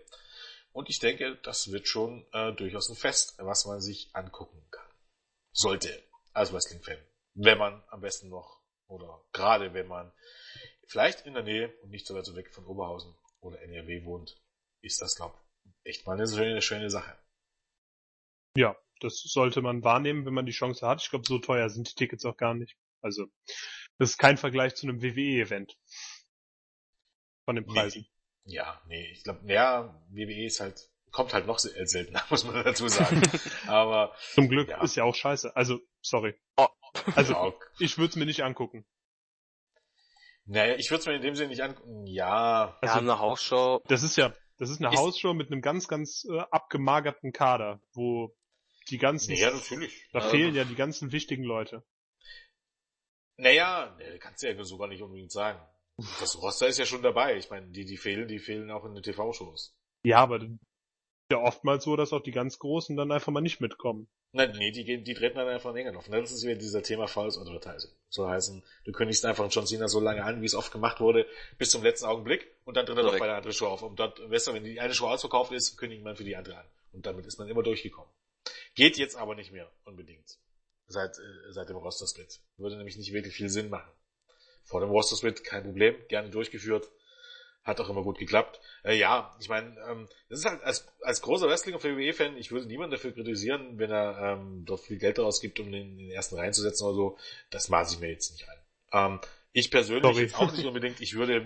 S1: Und ich denke, das wird schon äh, durchaus ein Fest, was man sich angucken kann. Sollte als Wrestling-Fan. Wenn man am besten noch, oder gerade wenn man vielleicht in der Nähe und nicht so weit weg von Oberhausen oder NRW wohnt, ist das, glaube echt mal eine schöne, schöne Sache.
S2: Ja, das sollte man wahrnehmen, wenn man die Chance hat. Ich glaube, so teuer sind die Tickets auch gar nicht. Also, das ist kein Vergleich zu einem WWE-Event. Von den Preisen.
S1: Nee. Ja, nee, ich glaube, ja, WWE ist halt, kommt halt noch seltener, <laughs> muss man dazu sagen. <laughs> Aber.
S2: Zum Glück ja. ist ja auch scheiße. Also, sorry. Oh. Also, ja. ich würde es mir nicht angucken.
S1: Naja, ich würde es mir in dem Sinne nicht angucken. Ja.
S3: Also, ja, eine Hausshow.
S2: Das ist ja, das ist eine ist, Hausshow mit einem ganz, ganz äh, abgemagerten Kader, wo die ganzen.
S1: Ja, natürlich.
S2: Da ähm, fehlen ja die ganzen wichtigen Leute.
S1: Naja, ne, kannst du ja sogar nicht unbedingt sagen. Das Roster ist ja schon dabei. Ich meine, die, die fehlen, die fehlen auch in den TV-Shows.
S2: Ja, aber ja oftmals so, dass auch die ganz Großen dann einfach mal nicht mitkommen.
S1: Nein, nee, die, gehen, die treten dann einfach in England auf. Und das ist wieder dieser Thema False Advertising. So heißen, du kündigst einfach John Cena so lange an, wie es oft gemacht wurde, bis zum letzten Augenblick und dann tritt er doch bei der anderen Show auf. Und dort, weißt du, wenn die eine Show ausverkauft ist, kündigt man für die andere an. Und damit ist man immer durchgekommen. Geht jetzt aber nicht mehr unbedingt. Seit, äh, seit dem Roster-Split. Würde nämlich nicht wirklich viel Sinn machen. Vor dem Roster-Split kein Problem, gerne durchgeführt. Hat auch immer gut geklappt. Äh, ja, ich meine, ähm, das ist halt als, als großer Wrestling- und WWE-Fan, ich würde niemanden dafür kritisieren, wenn er ähm, dort viel Geld daraus gibt, um den, den ersten reinzusetzen oder so. Das maße ich mir jetzt nicht ein. Ähm, ich persönlich auch nicht unbedingt. Ich würde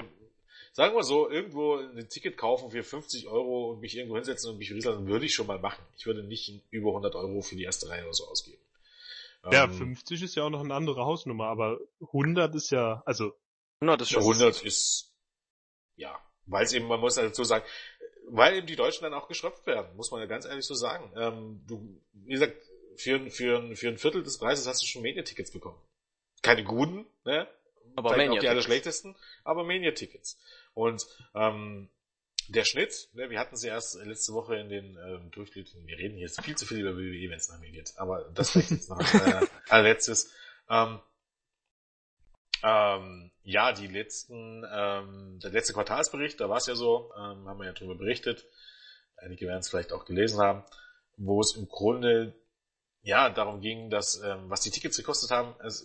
S1: sagen wir so, irgendwo ein Ticket kaufen für 50 Euro und mich irgendwo hinsetzen und mich rieseln, würde ich schon mal machen. Ich würde nicht über 100 Euro für die erste Reihe oder so ausgeben.
S2: Ja, ähm, 50 ist ja auch noch eine andere Hausnummer, aber 100 ist ja, also
S1: 100 ist schon 100 ist, ja, weil es eben, man muss dazu sagen, weil eben die Deutschen dann auch geschröpft werden, muss man ja ganz ehrlich so sagen. Ähm, du, wie gesagt, für, für, für ein Viertel des Preises hast du schon Mania-Tickets bekommen. Keine guten, ne?
S3: Aber Mania
S1: auch die alle schlechtesten, aber Mania-Tickets. Und ähm, der Schnitt, ne, wir hatten sie erst letzte Woche in den ähm, Durchblicken, wir reden jetzt viel zu viel über WWE, wenn es nach mir geht, aber das vielleicht jetzt noch als äh, <laughs> allerletztes. Ähm, Ähm, ja, die letzten, ähm, der letzte Quartalsbericht, da war es ja so, ähm, haben wir ja darüber berichtet. Einige werden es vielleicht auch gelesen haben, wo es im Grunde ja darum ging, dass ähm, was die Tickets gekostet haben, also,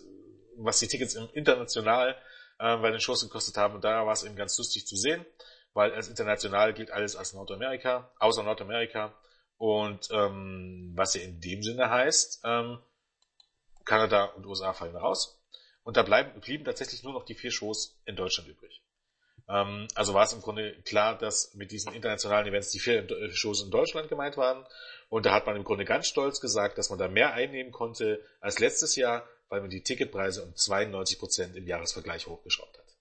S1: was die Tickets im international äh, bei den Shows gekostet haben. Und da war es eben ganz lustig zu sehen, weil als international gilt alles als Nordamerika, außer Nordamerika. Und ähm, was ja in dem Sinne heißt, ähm, Kanada und USA fallen raus. Und da bleiben, blieben tatsächlich nur noch die vier Shows in Deutschland übrig. Ähm, also war es im Grunde klar, dass mit diesen internationalen Events die vier Shows in Deutschland gemeint waren. Und da hat man im Grunde ganz stolz gesagt, dass man da mehr einnehmen konnte als letztes Jahr, weil man die Ticketpreise um 92 Prozent im Jahresvergleich hochgeschraubt hat.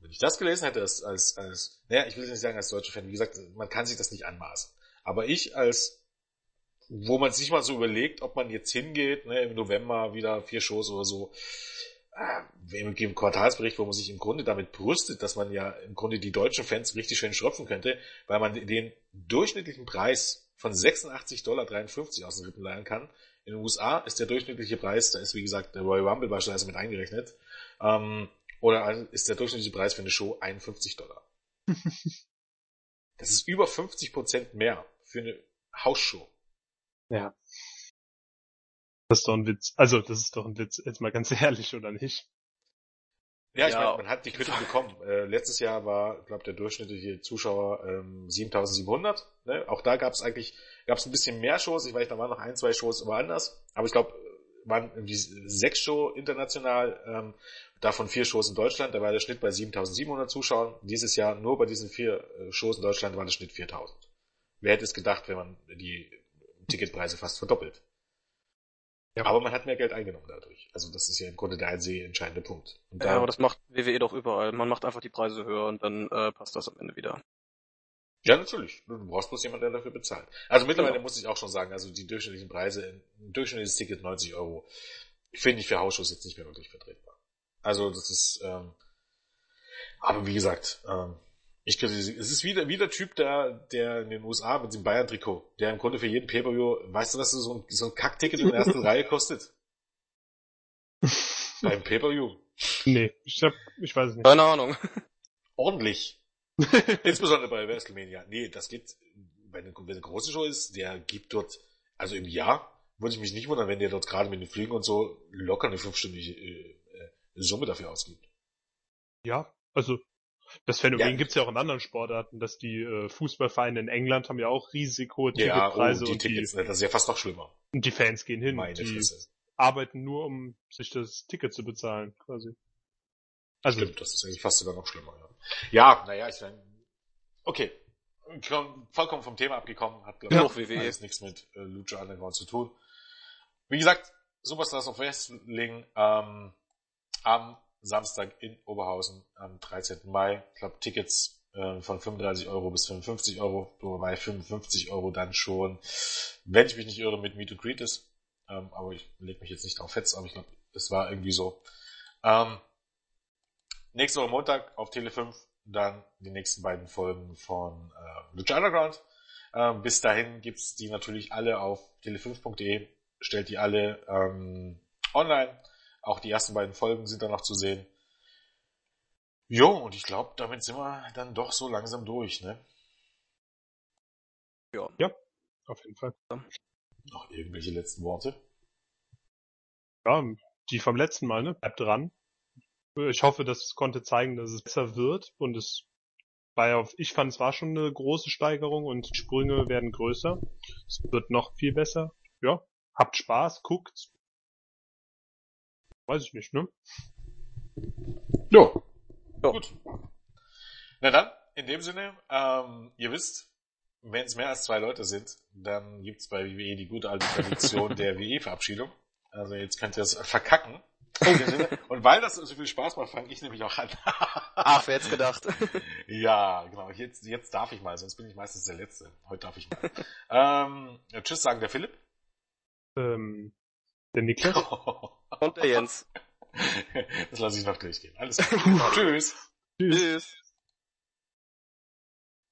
S1: Wenn ich das gelesen hätte als, als, als, naja, ich will nicht sagen als deutscher Fan, wie gesagt, man kann sich das nicht anmaßen. Aber ich als wo man sich mal so überlegt, ob man jetzt hingeht, ne, im November wieder vier Shows oder so, äh, im Quartalsbericht, wo man sich im Grunde damit brüstet, dass man ja im Grunde die deutschen Fans richtig schön schröpfen könnte, weil man den durchschnittlichen Preis von 86,53 Dollar aus den Rippen leihen kann. In den USA ist der durchschnittliche Preis, da ist wie gesagt der Royal Rumble beispielsweise mit eingerechnet, ähm, oder ist der durchschnittliche Preis für eine Show 51 Dollar. <laughs> das ist über 50 Prozent mehr für eine Hausshow.
S2: Ja. Das ist doch ein Witz. Also, das ist doch ein Witz, jetzt mal ganz <laughs> ehrlich, oder nicht?
S1: Ja, ich ja. meine, man hat die Quittung bekommen. <laughs> Äh, letztes Jahr war, glaube der durchschnittliche Zuschauer ähm, 7700. Ne? Auch da gab es eigentlich, gab es ein bisschen mehr Shows. Ich weiß, da waren noch ein, zwei Shows woanders. Aber ich glaube, waren irgendwie sechs Show international, ähm, davon vier Shows in Deutschland. Da war der Schnitt bei 7700 Zuschauern. Dieses Jahr nur bei diesen vier äh, Shows in Deutschland war der Schnitt 4000. Wer hätte es gedacht, wenn man die Ticketpreise fast verdoppelt. Ja. Aber man hat mehr Geld eingenommen dadurch. Also das ist ja im Grunde der einzige entscheidende Punkt.
S3: Und ja, aber das macht WWE doch überall. Man macht einfach die Preise höher und dann äh, passt das am Ende wieder.
S1: Ja, natürlich. Du brauchst bloß jemanden, der dafür bezahlt. Also mittlerweile genau. muss ich auch schon sagen, also die durchschnittlichen Preise, ein durchschnittliches Ticket 90 Euro, finde ich für Hausschuss jetzt nicht mehr wirklich vertretbar. Also das ist, ähm, aber wie gesagt, ähm, ich kritisiere. Es ist wieder, wieder Typ, der, der in den USA mit dem Bayern-Trikot, der im Grunde für jeden Pay-Per-View, weißt du, was so ein, so ein Kackticket in der ersten <laughs> Reihe kostet? Beim Pay-Per-View.
S2: Nee, ich hab, ich weiß es nicht.
S3: Keine Ahnung.
S1: Ordentlich. <laughs> Insbesondere bei WrestleMania. Nee, das geht, wenn eine, wenn eine große Show ist, der gibt dort, also im Jahr, würde ich mich nicht wundern, wenn der dort gerade mit den Flügen und so locker eine fünfstündige äh, äh, Summe dafür ausgibt.
S2: Ja, also das Phänomen ja. gibt's ja auch in anderen Sportarten, dass die äh, Fußballvereine in England haben ja auch riesig hohe Ticketpreise.
S1: Ja, oh, die und Tickets, die, das ist ja fast noch schlimmer.
S2: Und die Fans gehen hin. Meine die Fresse. arbeiten nur, um sich das Ticket zu bezahlen, quasi.
S1: Also, Stimmt, das ist eigentlich fast sogar noch schlimmer, ja. Ja, naja, ich meine, okay. Vollkommen vom Thema abgekommen, hat glaube ich ja, alles nichts mit äh, Lucha Underground zu tun. Wie gesagt, Superstars of Wrestling ähm, am Samstag in Oberhausen am 13. Mai. Ich glaube, Tickets äh, von 35 Euro bis 55 Euro, wobei 55 Euro dann schon, wenn ich mich nicht irre, mit Meet and Greet ist. Ähm, aber ich lege mich jetzt nicht drauf fest, aber ich glaube, es war irgendwie so. Ähm, nächste Woche Montag auf Tele 5 dann die nächsten beiden Folgen von Lucha Underground. Ähm, bis dahin gibt's die natürlich alle auf tele5.de, stellt die alle ähm, online auch die ersten beiden Folgen sind da noch zu sehen. Jo, und ich glaube, damit sind wir dann doch so langsam durch, ne?
S2: Ja. Ja, auf jeden Fall.
S1: Noch irgendwelche letzten Worte?
S2: Ja, die vom letzten Mal, ne? Bleibt dran. Ich hoffe, das konnte zeigen, dass es besser wird und es war ja, ich fand, es war schon eine große Steigerung und die Sprünge werden größer. Es wird noch viel besser. Ja, habt Spaß, guckt, Weiß ich nicht, ne?
S1: Jo. jo. Gut. Na dann, in dem Sinne, ähm, ihr wisst, wenn es mehr als zwei Leute sind, dann gibt's bei WWE die gute alte Tradition <laughs> der WWE-Verabschiedung. Also jetzt könnt ihr es verkacken. Und weil das so viel Spaß macht, fange ich nämlich auch an. <laughs>
S3: Ach, wer hätte gedacht? <laughs>
S1: ja, genau. Jetzt, jetzt darf ich mal, sonst bin ich meistens der Letzte. Heute darf ich mal. ähm, tschüss sagen der Philipp.
S2: Ähm, der Niklas.
S3: Und der Jens. <laughs>
S1: Das lasse ich noch durchgehen. Alles klar. <laughs> Tschüss.
S3: Tschüss. Tschüss.